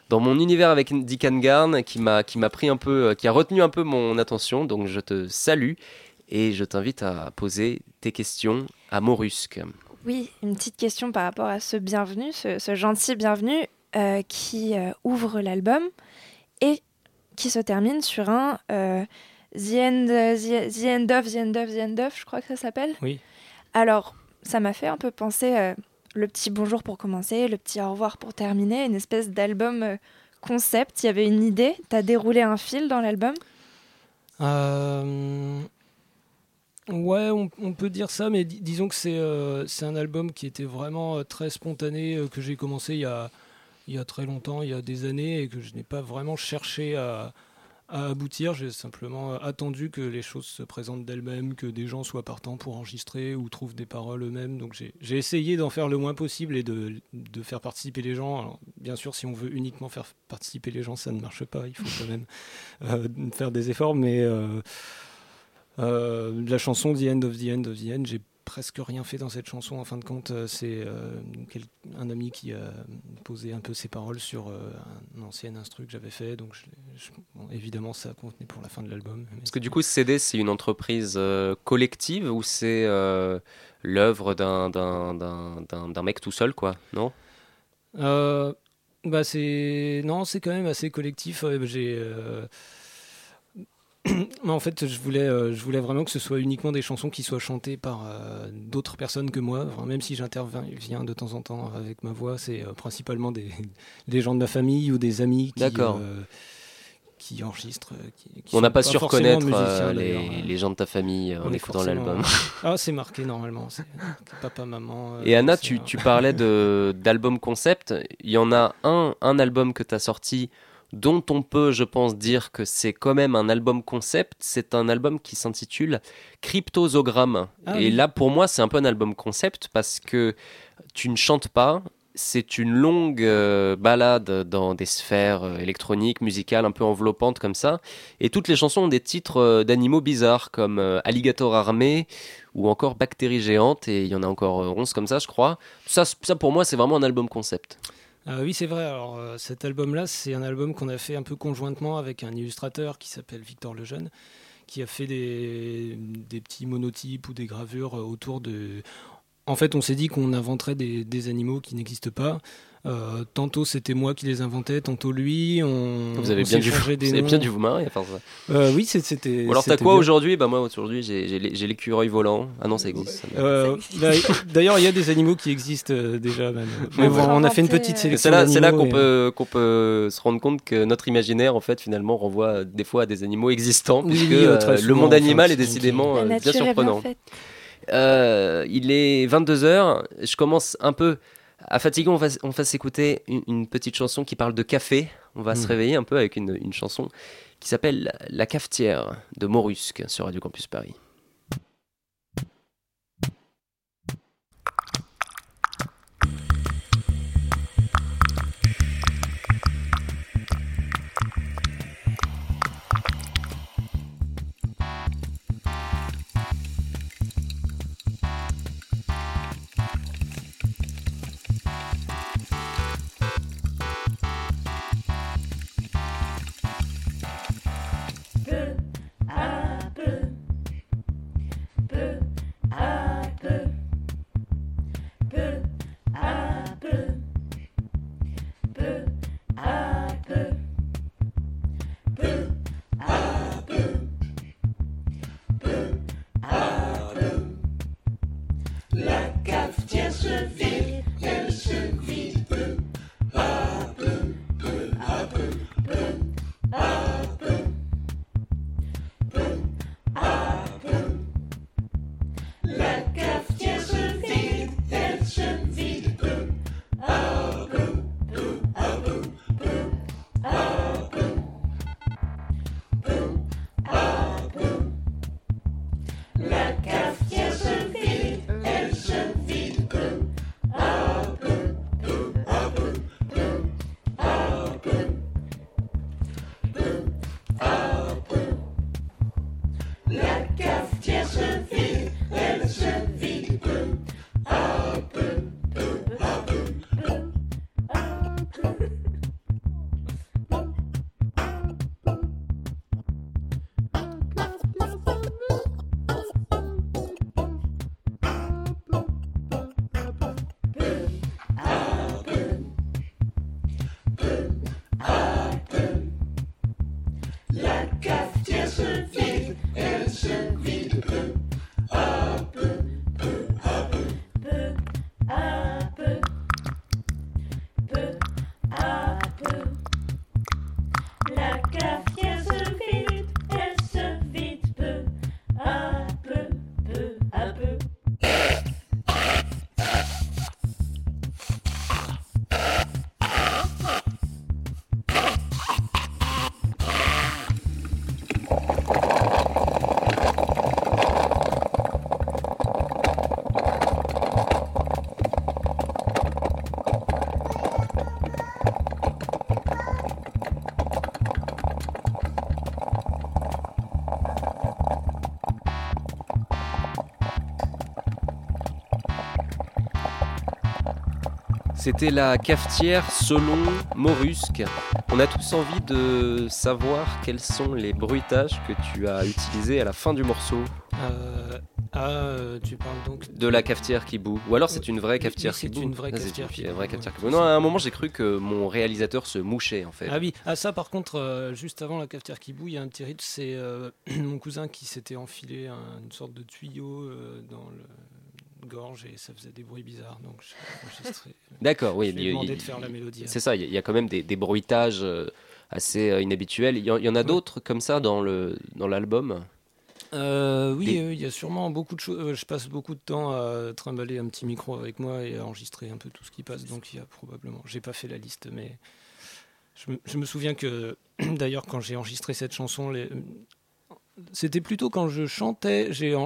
dans mon univers avec Dick Garn qui m'a qui m'a pris un peu, qui a retenu un peu mon attention. Donc je te salue et je t'invite à poser tes questions à Morusque. Oui, une petite question par rapport à ce bienvenu, ce, ce gentil bienvenu euh, qui euh, ouvre l'album et qui se termine sur un euh, the, end, the, the End of, The End of, The End of, je crois que ça s'appelle. Oui. Alors, ça m'a fait un peu penser euh, le petit bonjour pour commencer, le petit au revoir pour terminer, une espèce d'album concept. Il y avait une idée, t'as déroulé un fil dans l'album? Ouais, on, peut dire ça, mais dis- disons que c'est euh, c'est un album qui était vraiment euh, très spontané, euh, que j'ai commencé il y, a, y a très longtemps, il y a des années, et que je n'ai pas vraiment cherché à, aboutir. J'ai simplement attendu que les choses se présentent d'elles-mêmes, que des gens soient partants pour enregistrer ou trouvent des paroles eux-mêmes. Donc j'ai essayé d'en faire le moins possible et de, de faire participer les gens. Alors, bien sûr, si on veut uniquement faire participer les gens, ça ne marche pas. Il faut quand même faire des efforts, mais la chanson The End of the End of the End, j'ai presque rien fait dans cette chanson. En fin de compte, euh, c'est euh, un ami qui a posé un peu ses paroles sur euh, un ancien instru que j'avais fait. Donc, je l'ai- je- bon, évidemment, ça convenu pour la fin de l'album. Parce que du coup, CD, c'est une entreprise euh, collective ou c'est euh, l'œuvre d'un mec tout seul, quoi, non? Euh, bah c'est non, c'est quand même assez collectif. Bah, J'ai mais en fait, je voulais, euh, je voulais vraiment que ce soit uniquement des chansons qui soient chantées par euh, d'autres personnes que moi. Enfin, même si j'interviens de temps en temps avec ma voix, c'est euh, principalement des, des gens de ma famille ou des amis qui, qui enregistrent. qui- qui On n'a sont pas su reconnaître les, les gens de ta famille en écoutant l'album. Ah, c'est marqué normalement. c'est Papa, maman. Et Anna, tu, parlais d'album concept. Il y en a un, un album que tu as sorti dont on peut, je pense, dire que c'est quand même un album concept. C'est un album qui s'intitule Cryptozogramme. Ah Et là, pour moi, c'est un peu un album concept parce que tu ne chantes pas. C'est une longue euh, balade dans des sphères euh, électroniques, musicales, un peu enveloppantes comme ça. Et toutes les chansons ont des titres euh, d'animaux bizarres comme euh, Alligator armé ou encore Bactéries géantes. Et il y en a encore euh, 11 comme ça, je crois. Ça, ça pour moi, c'est vraiment un album concept. Ah oui, c'est vrai. Alors, euh, cet album-là, c'est un album qu'on a fait un peu conjointement avec un illustrateur qui s'appelle Victor Lejeune, qui a fait des, petits monotypes ou des gravures autour de. En fait, on s'est dit qu'on inventerait des animaux qui n'existent pas. Euh, tantôt c'était moi qui les inventais, tantôt lui. On, Vous avez on bien, dû, vous des avez noms. bien dû vous marrer à faire ça. Euh, oui, c'était. Ou alors t'as quoi aujourd'hui? Bah moi aujourd'hui j'ai j'ai l'é- j'ai l'écureuil volant. Ah non ça existe. Euh, bah, D'ailleurs, il y a des animaux qui existent euh, déjà. même. Mais On bon, peut on a fait une petite Et sélection. C'est là, c'est là d'animaux qu'on et- peut, qu'on peut se rendre compte que notre imaginaire en fait finalement renvoie des fois à des animaux existants Oui, puisque le monde enfin, animal est décidément bien surprenant. Euh, il est 22h, je commence un peu à fatiguer, on va, on va s'écouter une, une petite chanson qui parle de café. On va se Mhm. réveiller un peu avec une, une chanson qui s'appelle La cafetière de Morusque sur Radio Campus Paris. C'était la cafetière selon Morusque. On a tous envie de savoir quels sont les bruitages que tu as utilisés à la fin du morceau. Euh, ah, euh, tu parles donc De la cafetière qui boue. Ou alors c'est une vraie cafetière qui c'est boue. une vraie c'est cafetière une boue, vraie cafetière qui boue. Non, à un moment j'ai cru que mon réalisateur se mouchait en fait. Ah oui, ah ça par contre, euh, juste avant la cafetière qui bouille, il y a un petit rythme, c'est euh, mon cousin qui s'était enfilé un- une sorte de tuyau dans le gorge et ça faisait des bruits bizarres, donc j'ai enregistré. D'accord, oui. il- demandé de faire la mélodie. C'est ça, il y, a- quand même des, des bruitages euh, assez euh, inhabituels. Il y, en- a d'autres comme ça dans le dans l'album? Euh, oui, Des- euh, il y a sûrement beaucoup de choses. euh, Je passe beaucoup de temps à trimballer un petit micro avec moi et à enregistrer un peu tout ce qui passe. Donc il y a probablement. J'ai pas fait la liste, mais je me, je me souviens que d'ailleurs quand j'ai enregistré cette chanson, les- c'était plutôt quand je chantais. J'ai,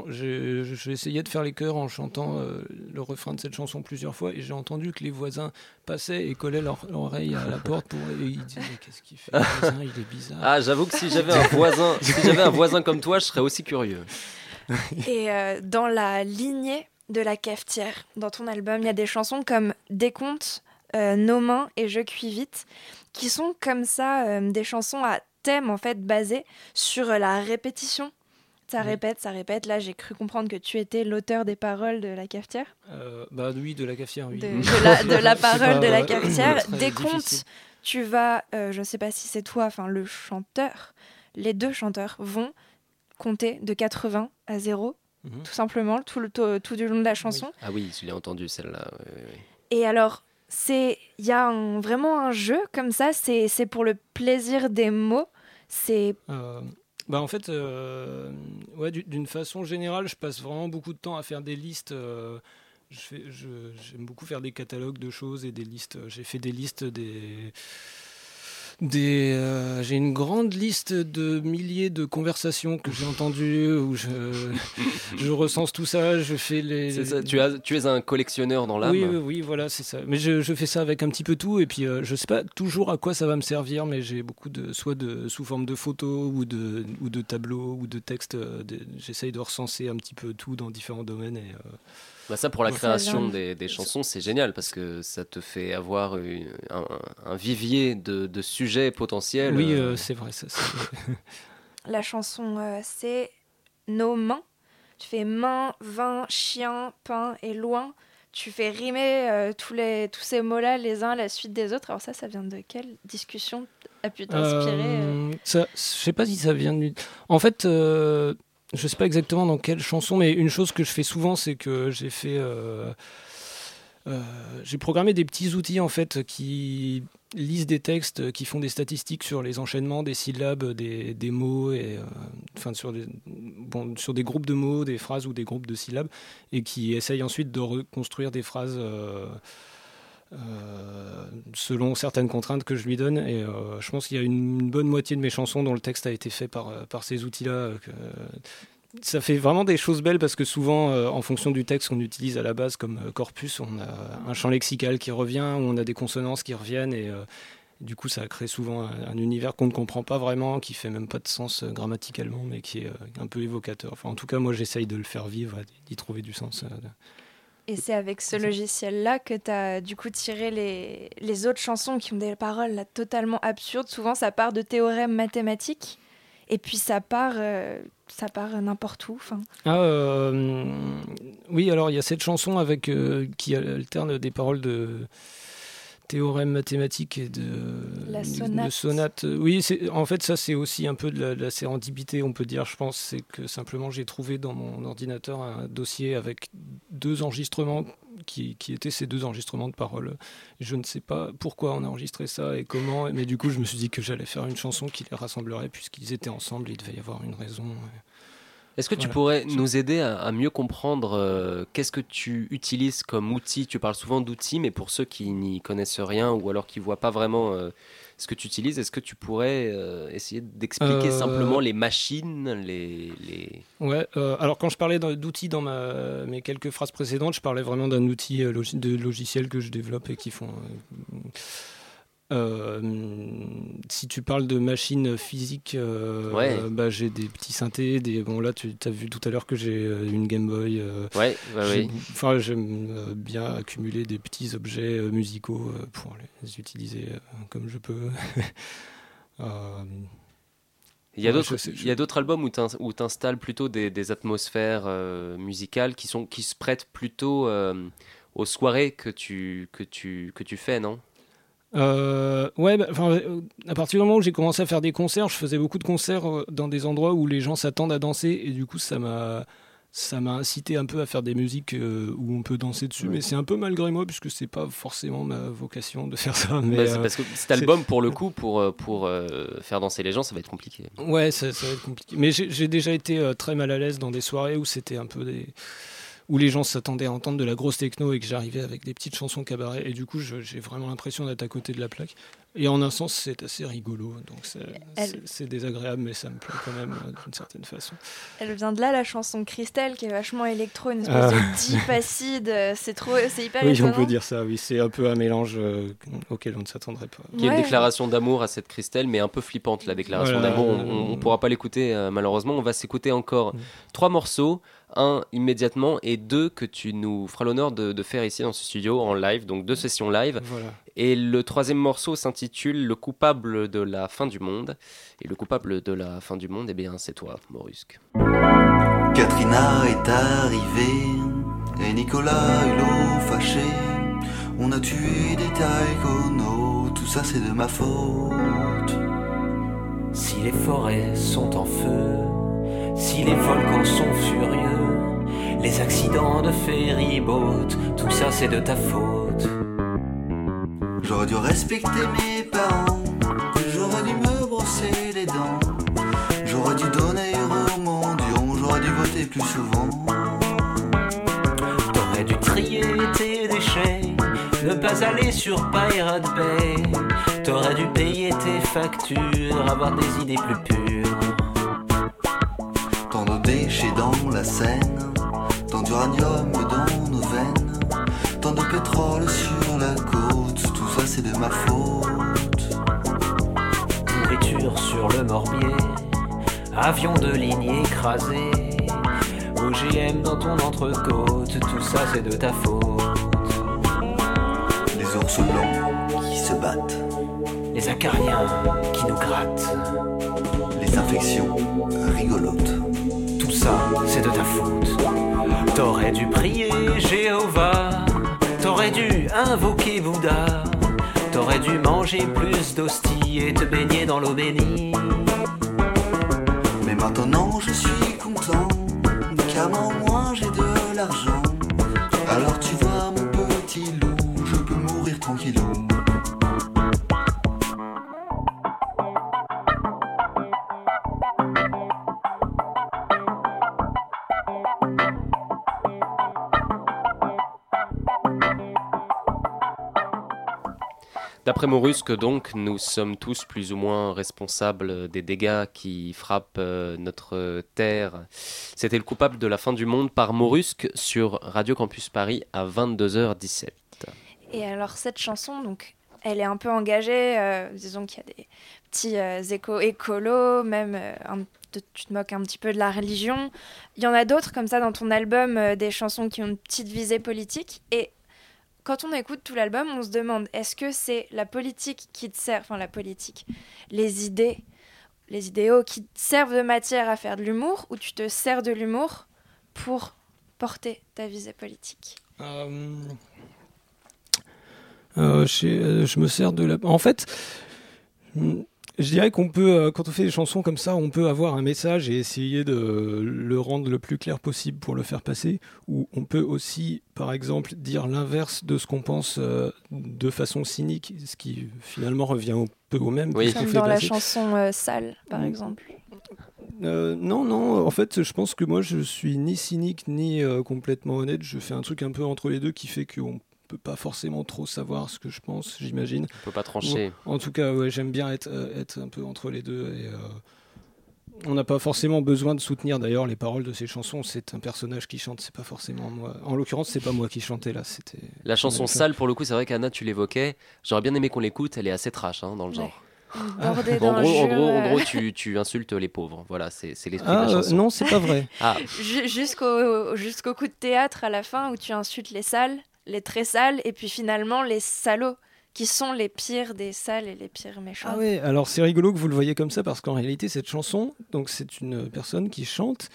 essayé de faire les chœurs en chantant euh, le refrain de cette chanson plusieurs fois et j'ai entendu que les voisins passaient et collaient leur oreille à la porte pour et ils disaient Mais qu'est-ce qu'il fait le voisin Il est bizarre. Ah, j'avoue que si j'avais un voisin, si j'avais un voisin comme toi, je serais aussi curieux. Et euh, dans la lignée de la cafetière, dans ton album, il y a des chansons comme Décompte, euh, Nos mains et Je cuis vite, qui sont comme ça euh, des chansons à thème en fait basées sur euh, la répétition. Ça Mhm. répète, ça répète. Là, j'ai cru comprendre que tu étais l'auteur des paroles de la cafetière, Euh, bah oui, de la cafetière, oui. de, de la, de la parole pas, de la cafetière. Décompte, difficile. tu vas, euh, je ne sais pas si c'est toi, enfin le chanteur, les deux chanteurs vont compter de 80 à 0 Mhm. tout simplement, tout, le, tout, tout du long de la chanson. Ah oui, je l'ai entendu celle-là. oui, oui, oui. Et alors, c'est il y a un- vraiment un jeu comme ça, c'est c'est pour le plaisir des mots. Euh, bah en fait, euh, ouais, du- d'une façon générale, je passe vraiment beaucoup de temps à faire des listes. euh, J'aime beaucoup faire des catalogues de choses et des listes. J'ai fait des listes des. Des, euh, j'ai une grande liste de milliers de conversations que j'ai entendues où je, je recense tout ça, je fais les. Ça, tu, as, tu es un collectionneur dans l'âme. Oui, oui, oui, voilà, c'est ça. Mais je, je fais ça avec un petit peu tout, et puis euh, je sais pas toujours à quoi ça va me servir, mais j'ai beaucoup de, soit de sous forme de photos ou de, ou de tableaux ou de textes. euh, J'essaye de recenser un petit peu tout dans différents domaines. Et, euh, Bah ça, pour la Ouais. création bien. des, des chansons, c'est génial parce que ça te fait avoir une- un, un vivier de, de sujets potentiels. oui, euh, euh, c'est vrai. Ça, la chanson, euh, c'est nos mains. Tu fais main, vin, chien, pain et loin. Tu fais rimer euh, tous les tous ces mots-là les uns à la suite des autres. Alors ça, ça vient de quelle discussion a pu t'inspirer ça, je sais pas si ça vient du. En fait, euh, je sais pas exactement dans quelle chanson, mais une chose que je fais souvent, c'est que j'ai fait. euh, euh, j'ai programmé des petits outils en fait qui lisent des textes, qui font des statistiques sur les enchaînements des syllabes, des, mots et euh, enfin sur des sur des groupes de mots, des phrases ou des groupes de syllabes et qui essayent ensuite de reconstruire des phrases. Euh, selon certaines contraintes que je lui donne. Et euh, je pense qu'il y a une bonne moitié de mes chansons dont le texte a été fait par, euh, ces outils-là. ça fait vraiment des choses belles parce que souvent, en fonction du texte qu'on utilise à la base comme corpus, on a un champ lexical qui revient, ou on a des consonances qui reviennent et du coup, ça crée souvent un, un univers qu'on ne comprend pas vraiment, qui fait même pas de sens grammaticalement, mais qui est un peu évocateur. En tout cas, moi, j'essaye de le faire vivre, d'y trouver du sens. Et c'est avec ce logiciel-là que tu as du coup tiré les, les autres chansons qui ont des paroles là, totalement absurdes. Souvent, ça part de théorèmes mathématiques. Et puis ça part, euh, ça part n'importe où. Ah, euh, oui, alors il y a cette chanson avec, euh, qui alterne des paroles de théorèmes mathématiques et de, La de sonate. Oui, c'est- en fait, ça c'est aussi un peu de la, de la sérendipité, on peut dire, je pense. C'est que simplement j'ai trouvé dans mon ordinateur un dossier avec deux enregistrements qui, qui étaient ces deux enregistrements de paroles. Je ne sais pas pourquoi on a enregistré ça et comment, mais du coup je me suis dit que j'allais faire une chanson qui les rassemblerait puisqu'ils étaient ensemble, il devait y avoir une raison. Est-ce que tu pourrais nous aider à, à mieux comprendre euh, qu'est-ce que tu utilises comme outil? Tu parles souvent d'outils, mais pour ceux qui n'y connaissent rien ou alors qui voient pas vraiment euh, ce que tu utilises, est-ce que tu pourrais euh, essayer d'expliquer simplement les machines, les, les... Ouais, alors quand je parlais d'outils dans ma, mes quelques phrases précédentes, je parlais vraiment d'un outil de logiciels que je développe et qui font. Euh, si tu parles de machines physiques, euh, Ouais. bah, j'ai des petits synthés. Des, bon, là, tu as vu tout à l'heure que j'ai euh, une Game Boy. Ouais. Enfin, j'aime bien accumuler des petits objets musicaux pour les utiliser comme je peux. Il y a Ouais, d'autres, albums où tu installes plutôt des, des atmosphères euh, musicales qui, sont, qui se prêtent plutôt euh, aux soirées que tu, que tu, que tu fais, non? Euh, ouais, bah, euh, à partir du moment où j'ai commencé à faire des concerts, je faisais beaucoup de concerts euh, dans des endroits où les gens s'attendent à danser et du coup ça m'a ça m'a incité un peu à faire des musiques euh, où on peut danser dessus, mais c'est un peu malgré moi puisque c'est pas forcément ma vocation de faire ça. Mais Bah, c'est euh, parce que cet album, pour le coup, pour, pour euh, faire danser les gens, ça va être compliqué. Ouais, ça, ça va être compliqué. Mais j'ai j'ai déjà été très mal à l'aise dans des soirées où c'était un peu des où les gens s'attendaient à entendre de la grosse techno et que j'arrivais avec des petites chansons cabaret et du coup je- j'ai vraiment l'impression d'être à côté de la plaque et en un sens c'est assez rigolo donc c'est désagréable mais ça me plaît quand même euh, d'une certaine façon elle vient de là, la chanson Christelle, qui est vachement électro, une espèce Ah. de deep acide. euh, C'est trop, c'est hyper oui on peut dire ça oui c'est un peu un mélange euh, auquel on ne s'attendrait pas Qui est Ouais. une déclaration d'amour à cette Christelle, mais un peu flippante, la déclaration Voilà. d'amour. On ne pourra pas l'écouter, euh, malheureusement. On va s'écouter encore Mm. trois morceaux. Un immédiatement et deux que tu nous feras l'honneur de, de faire ici dans ce studio en live, donc deux sessions live. voilà Et le troisième morceau s'intitule Le coupable de la fin du monde. Et le coupable de la fin du monde, eh bien, c'est toi, Morusque. Katrina est arrivée et Nicolas est l'eau fâché. On a tué des taïkonos, tout ça c'est de ma faute. Si les forêts sont en feu, si les volcans sont furieux, les accidents de ferry-boat, tout ça c'est de ta faute. J'aurais dû respecter mes parents, j'aurais dû me brosser les dents, j'aurais dû donner au mendiant, j'aurais dû voter plus souvent. T'aurais dû trier tes déchets, ne pas aller sur Pirate Bay. T'aurais dû payer tes factures, avoir des idées plus pures. Déchets dans la Seine, tant d'uranium dans nos veines, tant de pétrole sur la côte, tout ça c'est de ma faute. Nourriture sur le morbier, avion de ligne écrasé, OGM dans ton entrecôte, tout ça c'est de ta faute. Les ours blancs qui se battent, Les acariens qui nous grattent, les infections rigolotes. C'est de ta faute. T'aurais dû prier Jéhovah, t'aurais dû invoquer Bouddha, t'aurais dû manger plus d'hosties et te baigner dans l'eau bénie. Mais maintenant je suis content, car au moins j'ai de D'après Morusque, donc, nous sommes tous plus ou moins responsables des dégâts qui frappent euh, notre terre. C'était le coupable de la fin du monde par Morusque sur Radio Campus Paris à 22h17. Et alors cette chanson, donc, elle est un peu engagée. euh, disons qu'il y a des petits euh, échos écolos, même tu te moques un petit peu de la religion. Il y en a d'autres comme ça dans ton album, des chansons qui ont une petite visée politique. Et quand on écoute tout l'album, on se demande est-ce que c'est la politique qui te sert, enfin la politique, les idées, les idéaux qui te servent de matière à faire de l'humour, ou tu te sers de l'humour pour porter ta visée politique? Euh, euh, je, euh, je me sers de la. En fait, je dirais qu'on peut, euh, quand on fait des chansons comme ça, on peut avoir un message et essayer de le rendre le plus clair possible pour le faire passer. Ou on peut aussi, par exemple, dire l'inverse de ce qu'on pense euh, de façon cynique, ce qui finalement revient un peu au même. Oui. Comme fait dans la chanson euh, Sale, par Mm. exemple. Euh, non, non, en fait, je pense que moi, je suis ni cynique ni euh, complètement honnête. Je fais un truc un peu entre les deux qui fait qu'on pas forcément trop savoir ce que je pense, j'imagine. On peut pas trancher. En tout cas, ouais, j'aime bien être, euh, être un peu entre les deux. Et, euh, on n'a pas forcément besoin de soutenir d'ailleurs les paroles de ces chansons. C'est un personnage qui chante, c'est pas forcément moi. En l'occurrence, c'est pas moi qui chantais là. C'était La chanson sale, pour le coup, c'est vrai qu'Anna, tu l'évoquais. J'aurais bien aimé qu'on l'écoute. Elle est assez trash hein, dans le genre. Bon, en, gros, en gros, en gros, tu, tu insultes les pauvres. Voilà, c'est c'est l'esprit Ah de la euh, chanson. non, c'est pas vrai. Ah, ju- Jusqu'au jusqu'au coup de théâtre à la fin où tu insultes les sales, les très sales, et puis finalement les salauds, qui sont les pires des sales et les pires méchants. Ah ouais, alors c'est rigolo que vous le voyez comme ça parce qu'en réalité cette chanson, donc c'est une personne qui chante,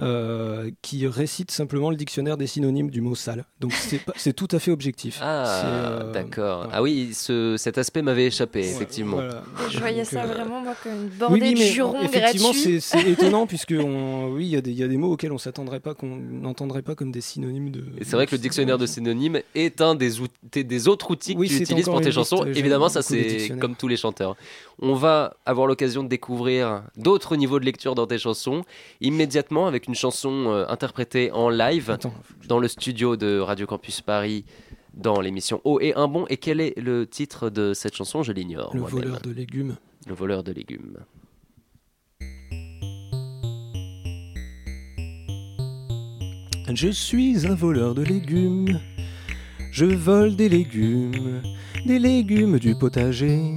euh, qui récite simplement le dictionnaire des synonymes du mot sale. Donc c'est tout à fait objectif. ah euh, d'accord. voilà. Ah oui, ce, cet aspect m'avait échappé, Ouais, effectivement. voilà. Je voyais Donc, ça euh, vraiment moi comme une bordée oui, de mais jurons effectivement, gratuits. c'est c'est étonnant puisque on, oui, il y, a des- il y a des mots auxquels on s'attendrait pas, qu'on n'entendrait pas comme des synonymes de. Et c'est vrai que le dictionnaire de synonymes est un des, outils- des autres outils que tu utilises pour tes chansons. Évidemment, ça c'est comme tous les chanteurs. On va avoir l'occasion de découvrir d'autres niveaux de lecture dans tes chansons immédiatement avec une chanson euh, interprétée en live Attends, dans le studio de Radio Campus Paris dans l'émission Oh et un bon. Et quel est le titre de cette chanson? Je l'ignore. le voleur de légumes. Le voleur de légumes. Je suis un voleur de légumes. Je vole des légumes, des légumes du potager,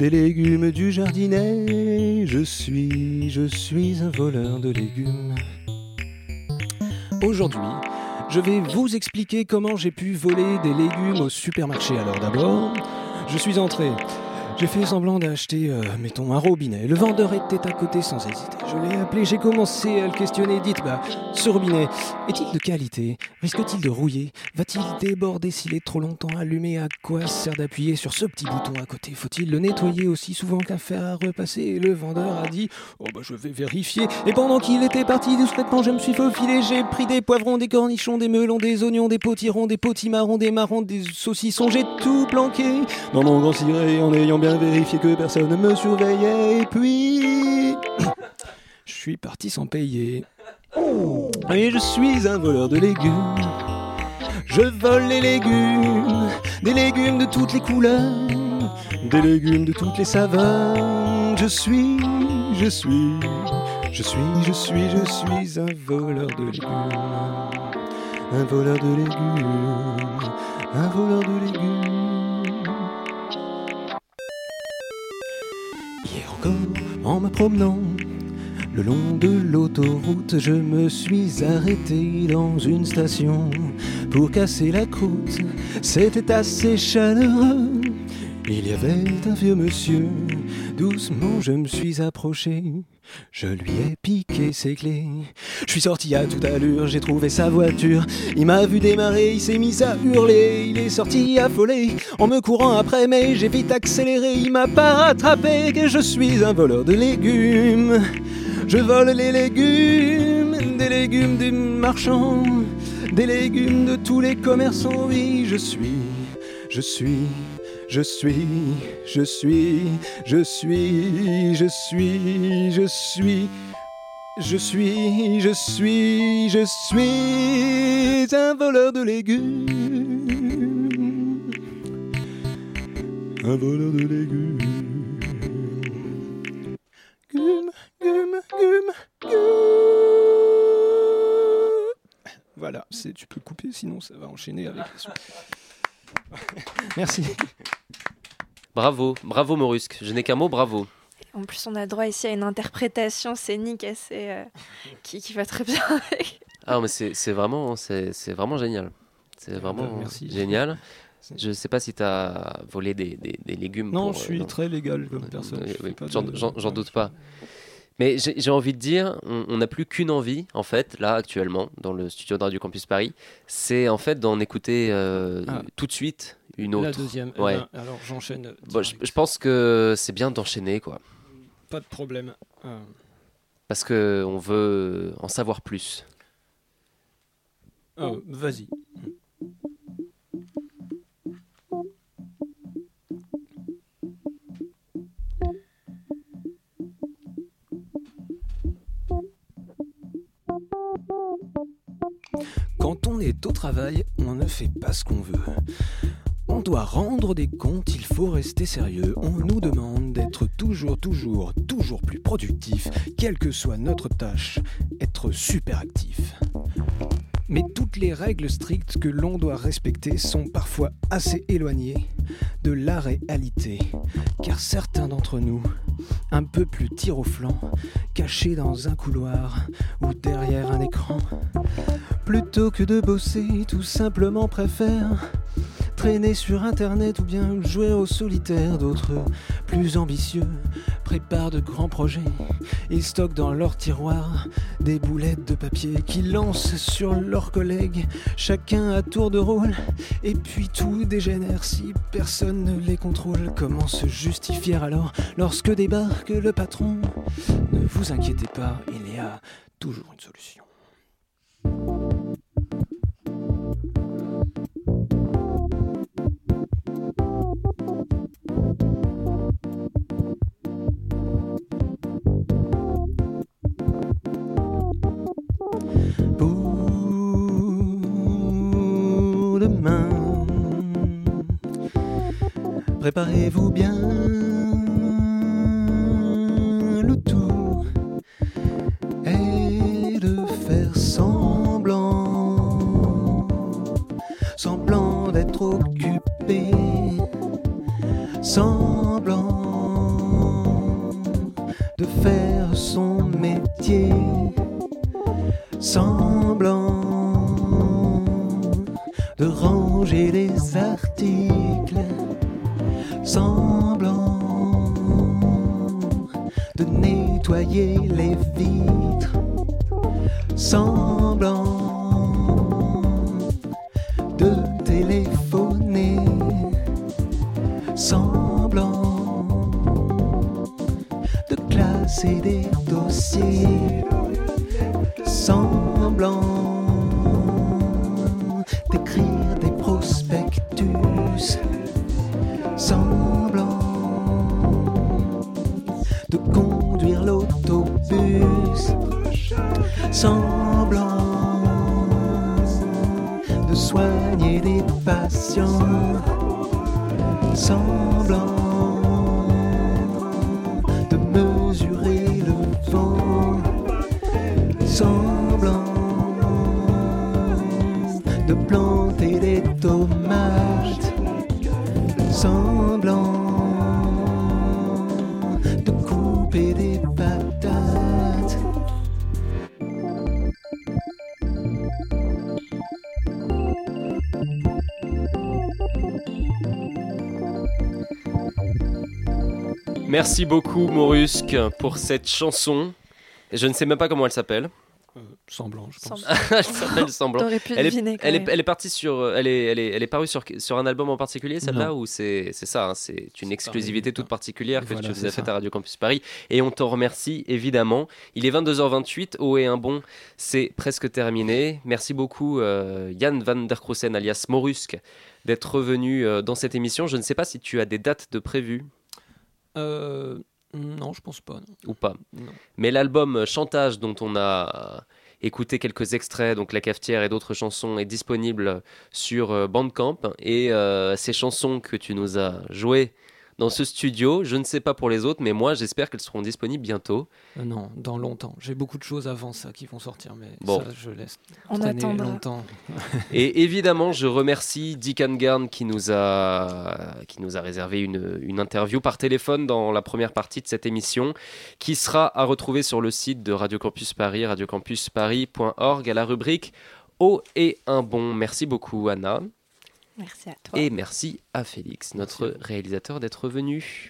des légumes du jardinet. Je suis, je suis un voleur de légumes. Aujourd'hui, je vais vous expliquer comment j'ai pu voler des légumes au supermarché. Alors d'abord, je suis entré. J'ai fait semblant d'acheter, euh, mettons, un robinet. Le vendeur était à côté sans hésiter. Je l'ai appelé, j'ai commencé à le questionner. Dites, bah, ce robinet, est-il de qualité? Risque-t-il de rouiller? Va-t-il déborder s'il est trop longtemps allumé? À quoi sert d'appuyer sur ce petit bouton à côté? Faut-il le nettoyer aussi souvent qu'un fer à repasser? Le vendeur a dit Oh bah je vais vérifier. Et pendant qu'il était parti discrètement, je me suis faufilé. J'ai pris des poivrons, des cornichons, des melons, des oignons, des potirons, des potimarrons, des marrons, des saucissons. J'ai tout planqué dans mon grand ciré en ayant bien vérifié que personne ne me surveillait. Et puis. Je suis parti sans payer. Et je suis un voleur de légumes. Je vole les légumes, des légumes de toutes les couleurs, des légumes de toutes les saveurs. Je suis, je suis, je suis, je suis, je suis un voleur de légumes. Un voleur de légumes, un voleur de légumes. Hier encore, en me promenant le long de l'autoroute, je me suis arrêté dans une station pour casser la croûte. C'était assez chaleureux. Il y avait un vieux monsieur. Doucement, je me suis approché. Je lui ai piqué ses clés. Je suis sorti à toute allure, j'ai trouvé sa voiture. Il m'a vu démarrer, il s'est mis à hurler. Il est sorti affolé en me courant après, mais j'ai vite accéléré. Il m'a pas rattrapé, que je suis un voleur de légumes. Je vole les légumes, des légumes des marchands, des légumes de tous les commerçants. Oui, je suis, je suis, je suis, je suis, je suis, je suis, je suis. Je suis, je suis, je suis un voleur de légumes. Un voleur de légumes. Gume, gume, gume, gume. Voilà, tu peux couper, sinon ça va enchaîner avec suite. Merci. Bravo, bravo Morusque. Je n'ai qu'un mot, bravo. En plus, on a droit ici à une interprétation scénique assez euh, qui, qui va très bien avec. Ah mais c'est c'est vraiment, c'est c'est vraiment génial. C'est vraiment bah, merci. génial. Je ne sais pas si tu as volé des, des- des légumes. Non, pour, je euh, suis non. très légal comme Euh, personne. oui, j'en doute pas. Mais j'ai envie de dire, on n'a plus qu'une envie, en fait, là, actuellement, dans le studio de Radio Campus Paris, c'est en fait d'en écouter euh, Ah. tout de suite une La autre. deuxième. eh Ouais. ben, alors j'enchaîne. Bon, je, pense que c'est bien d'enchaîner, quoi. Pas de problème. Euh, Parce que on veut en savoir plus. euh, Vas-y. Quand on est au travail, on ne fait pas ce qu'on veut. On doit rendre des comptes, il faut rester sérieux. On nous demande d'être toujours, toujours, toujours plus productif, quelle que soit notre tâche, être super actif. Mais toutes les règles strictes que l'on doit respecter sont parfois assez éloignées de la réalité, car certains d'entre nous, un peu plus tir au flanc, cachés dans un couloir ou derrière un écran, plutôt que de bosser, tout simplement préfèrent traîner sur internet ou bien jouer au solitaire. D'autres, plus ambitieux, préparent de grands projets. Ils stockent dans leur tiroir des boulettes de papier qu'ils lancent sur leurs collègues, chacun à tour de rôle. Et puis tout dégénère si personne ne les contrôle. Comment se justifier alors lorsque débarque le patron? Ne vous inquiétez pas, il y a toujours une solution. Préparez-vous bien semblant de nettoyer les vitres, semblant Merci beaucoup Morusque pour cette chanson. Je ne sais même pas comment elle s'appelle. Euh, semblant, je pense. Elle s'appelle Semblant. Pu Elle est, deviner. quand elle, est, même. elle est partie sur, elle est, elle est, elle est parue sur, sur un album en particulier, celle-là, ou c'est, c'est ça, hein, c'est une exclusivité pareil, toute particulière que Voilà, tu nous as faite à Radio Campus Paris, et on t'en remercie évidemment. Il est 22h28, haut et un bon, c'est presque terminé. Merci beaucoup euh, Yann van der Kroesen, alias Morusque, d'être revenu euh, dans cette émission. Je ne sais pas si tu as des dates de prévues Euh, non, je pense pas. non. ou pas. Non. Mais l'album Chantage dont on a écouté quelques extraits, donc La Cafetière et d'autres chansons, est disponible sur euh, Bandcamp. Et euh, ces chansons que tu nous as jouées dans ce studio. Je ne sais pas pour les autres, mais moi j'espère qu'elles seront disponibles bientôt. Euh, non, dans longtemps. J'ai beaucoup de choses avant ça qui vont sortir, mais Bon. ça, je laisse On attendra. longtemps. Et évidemment, je remercie Dick Garn qui nous a, qui nous a réservé une, une interview par téléphone dans la première partie de cette émission, qui sera à retrouver sur le site de Radio Campus Paris, radiocampusparis.org, à la rubrique Eau et un bon. Merci beaucoup, Anna. Et merci à Félix, notre réalisateur, d'être venu.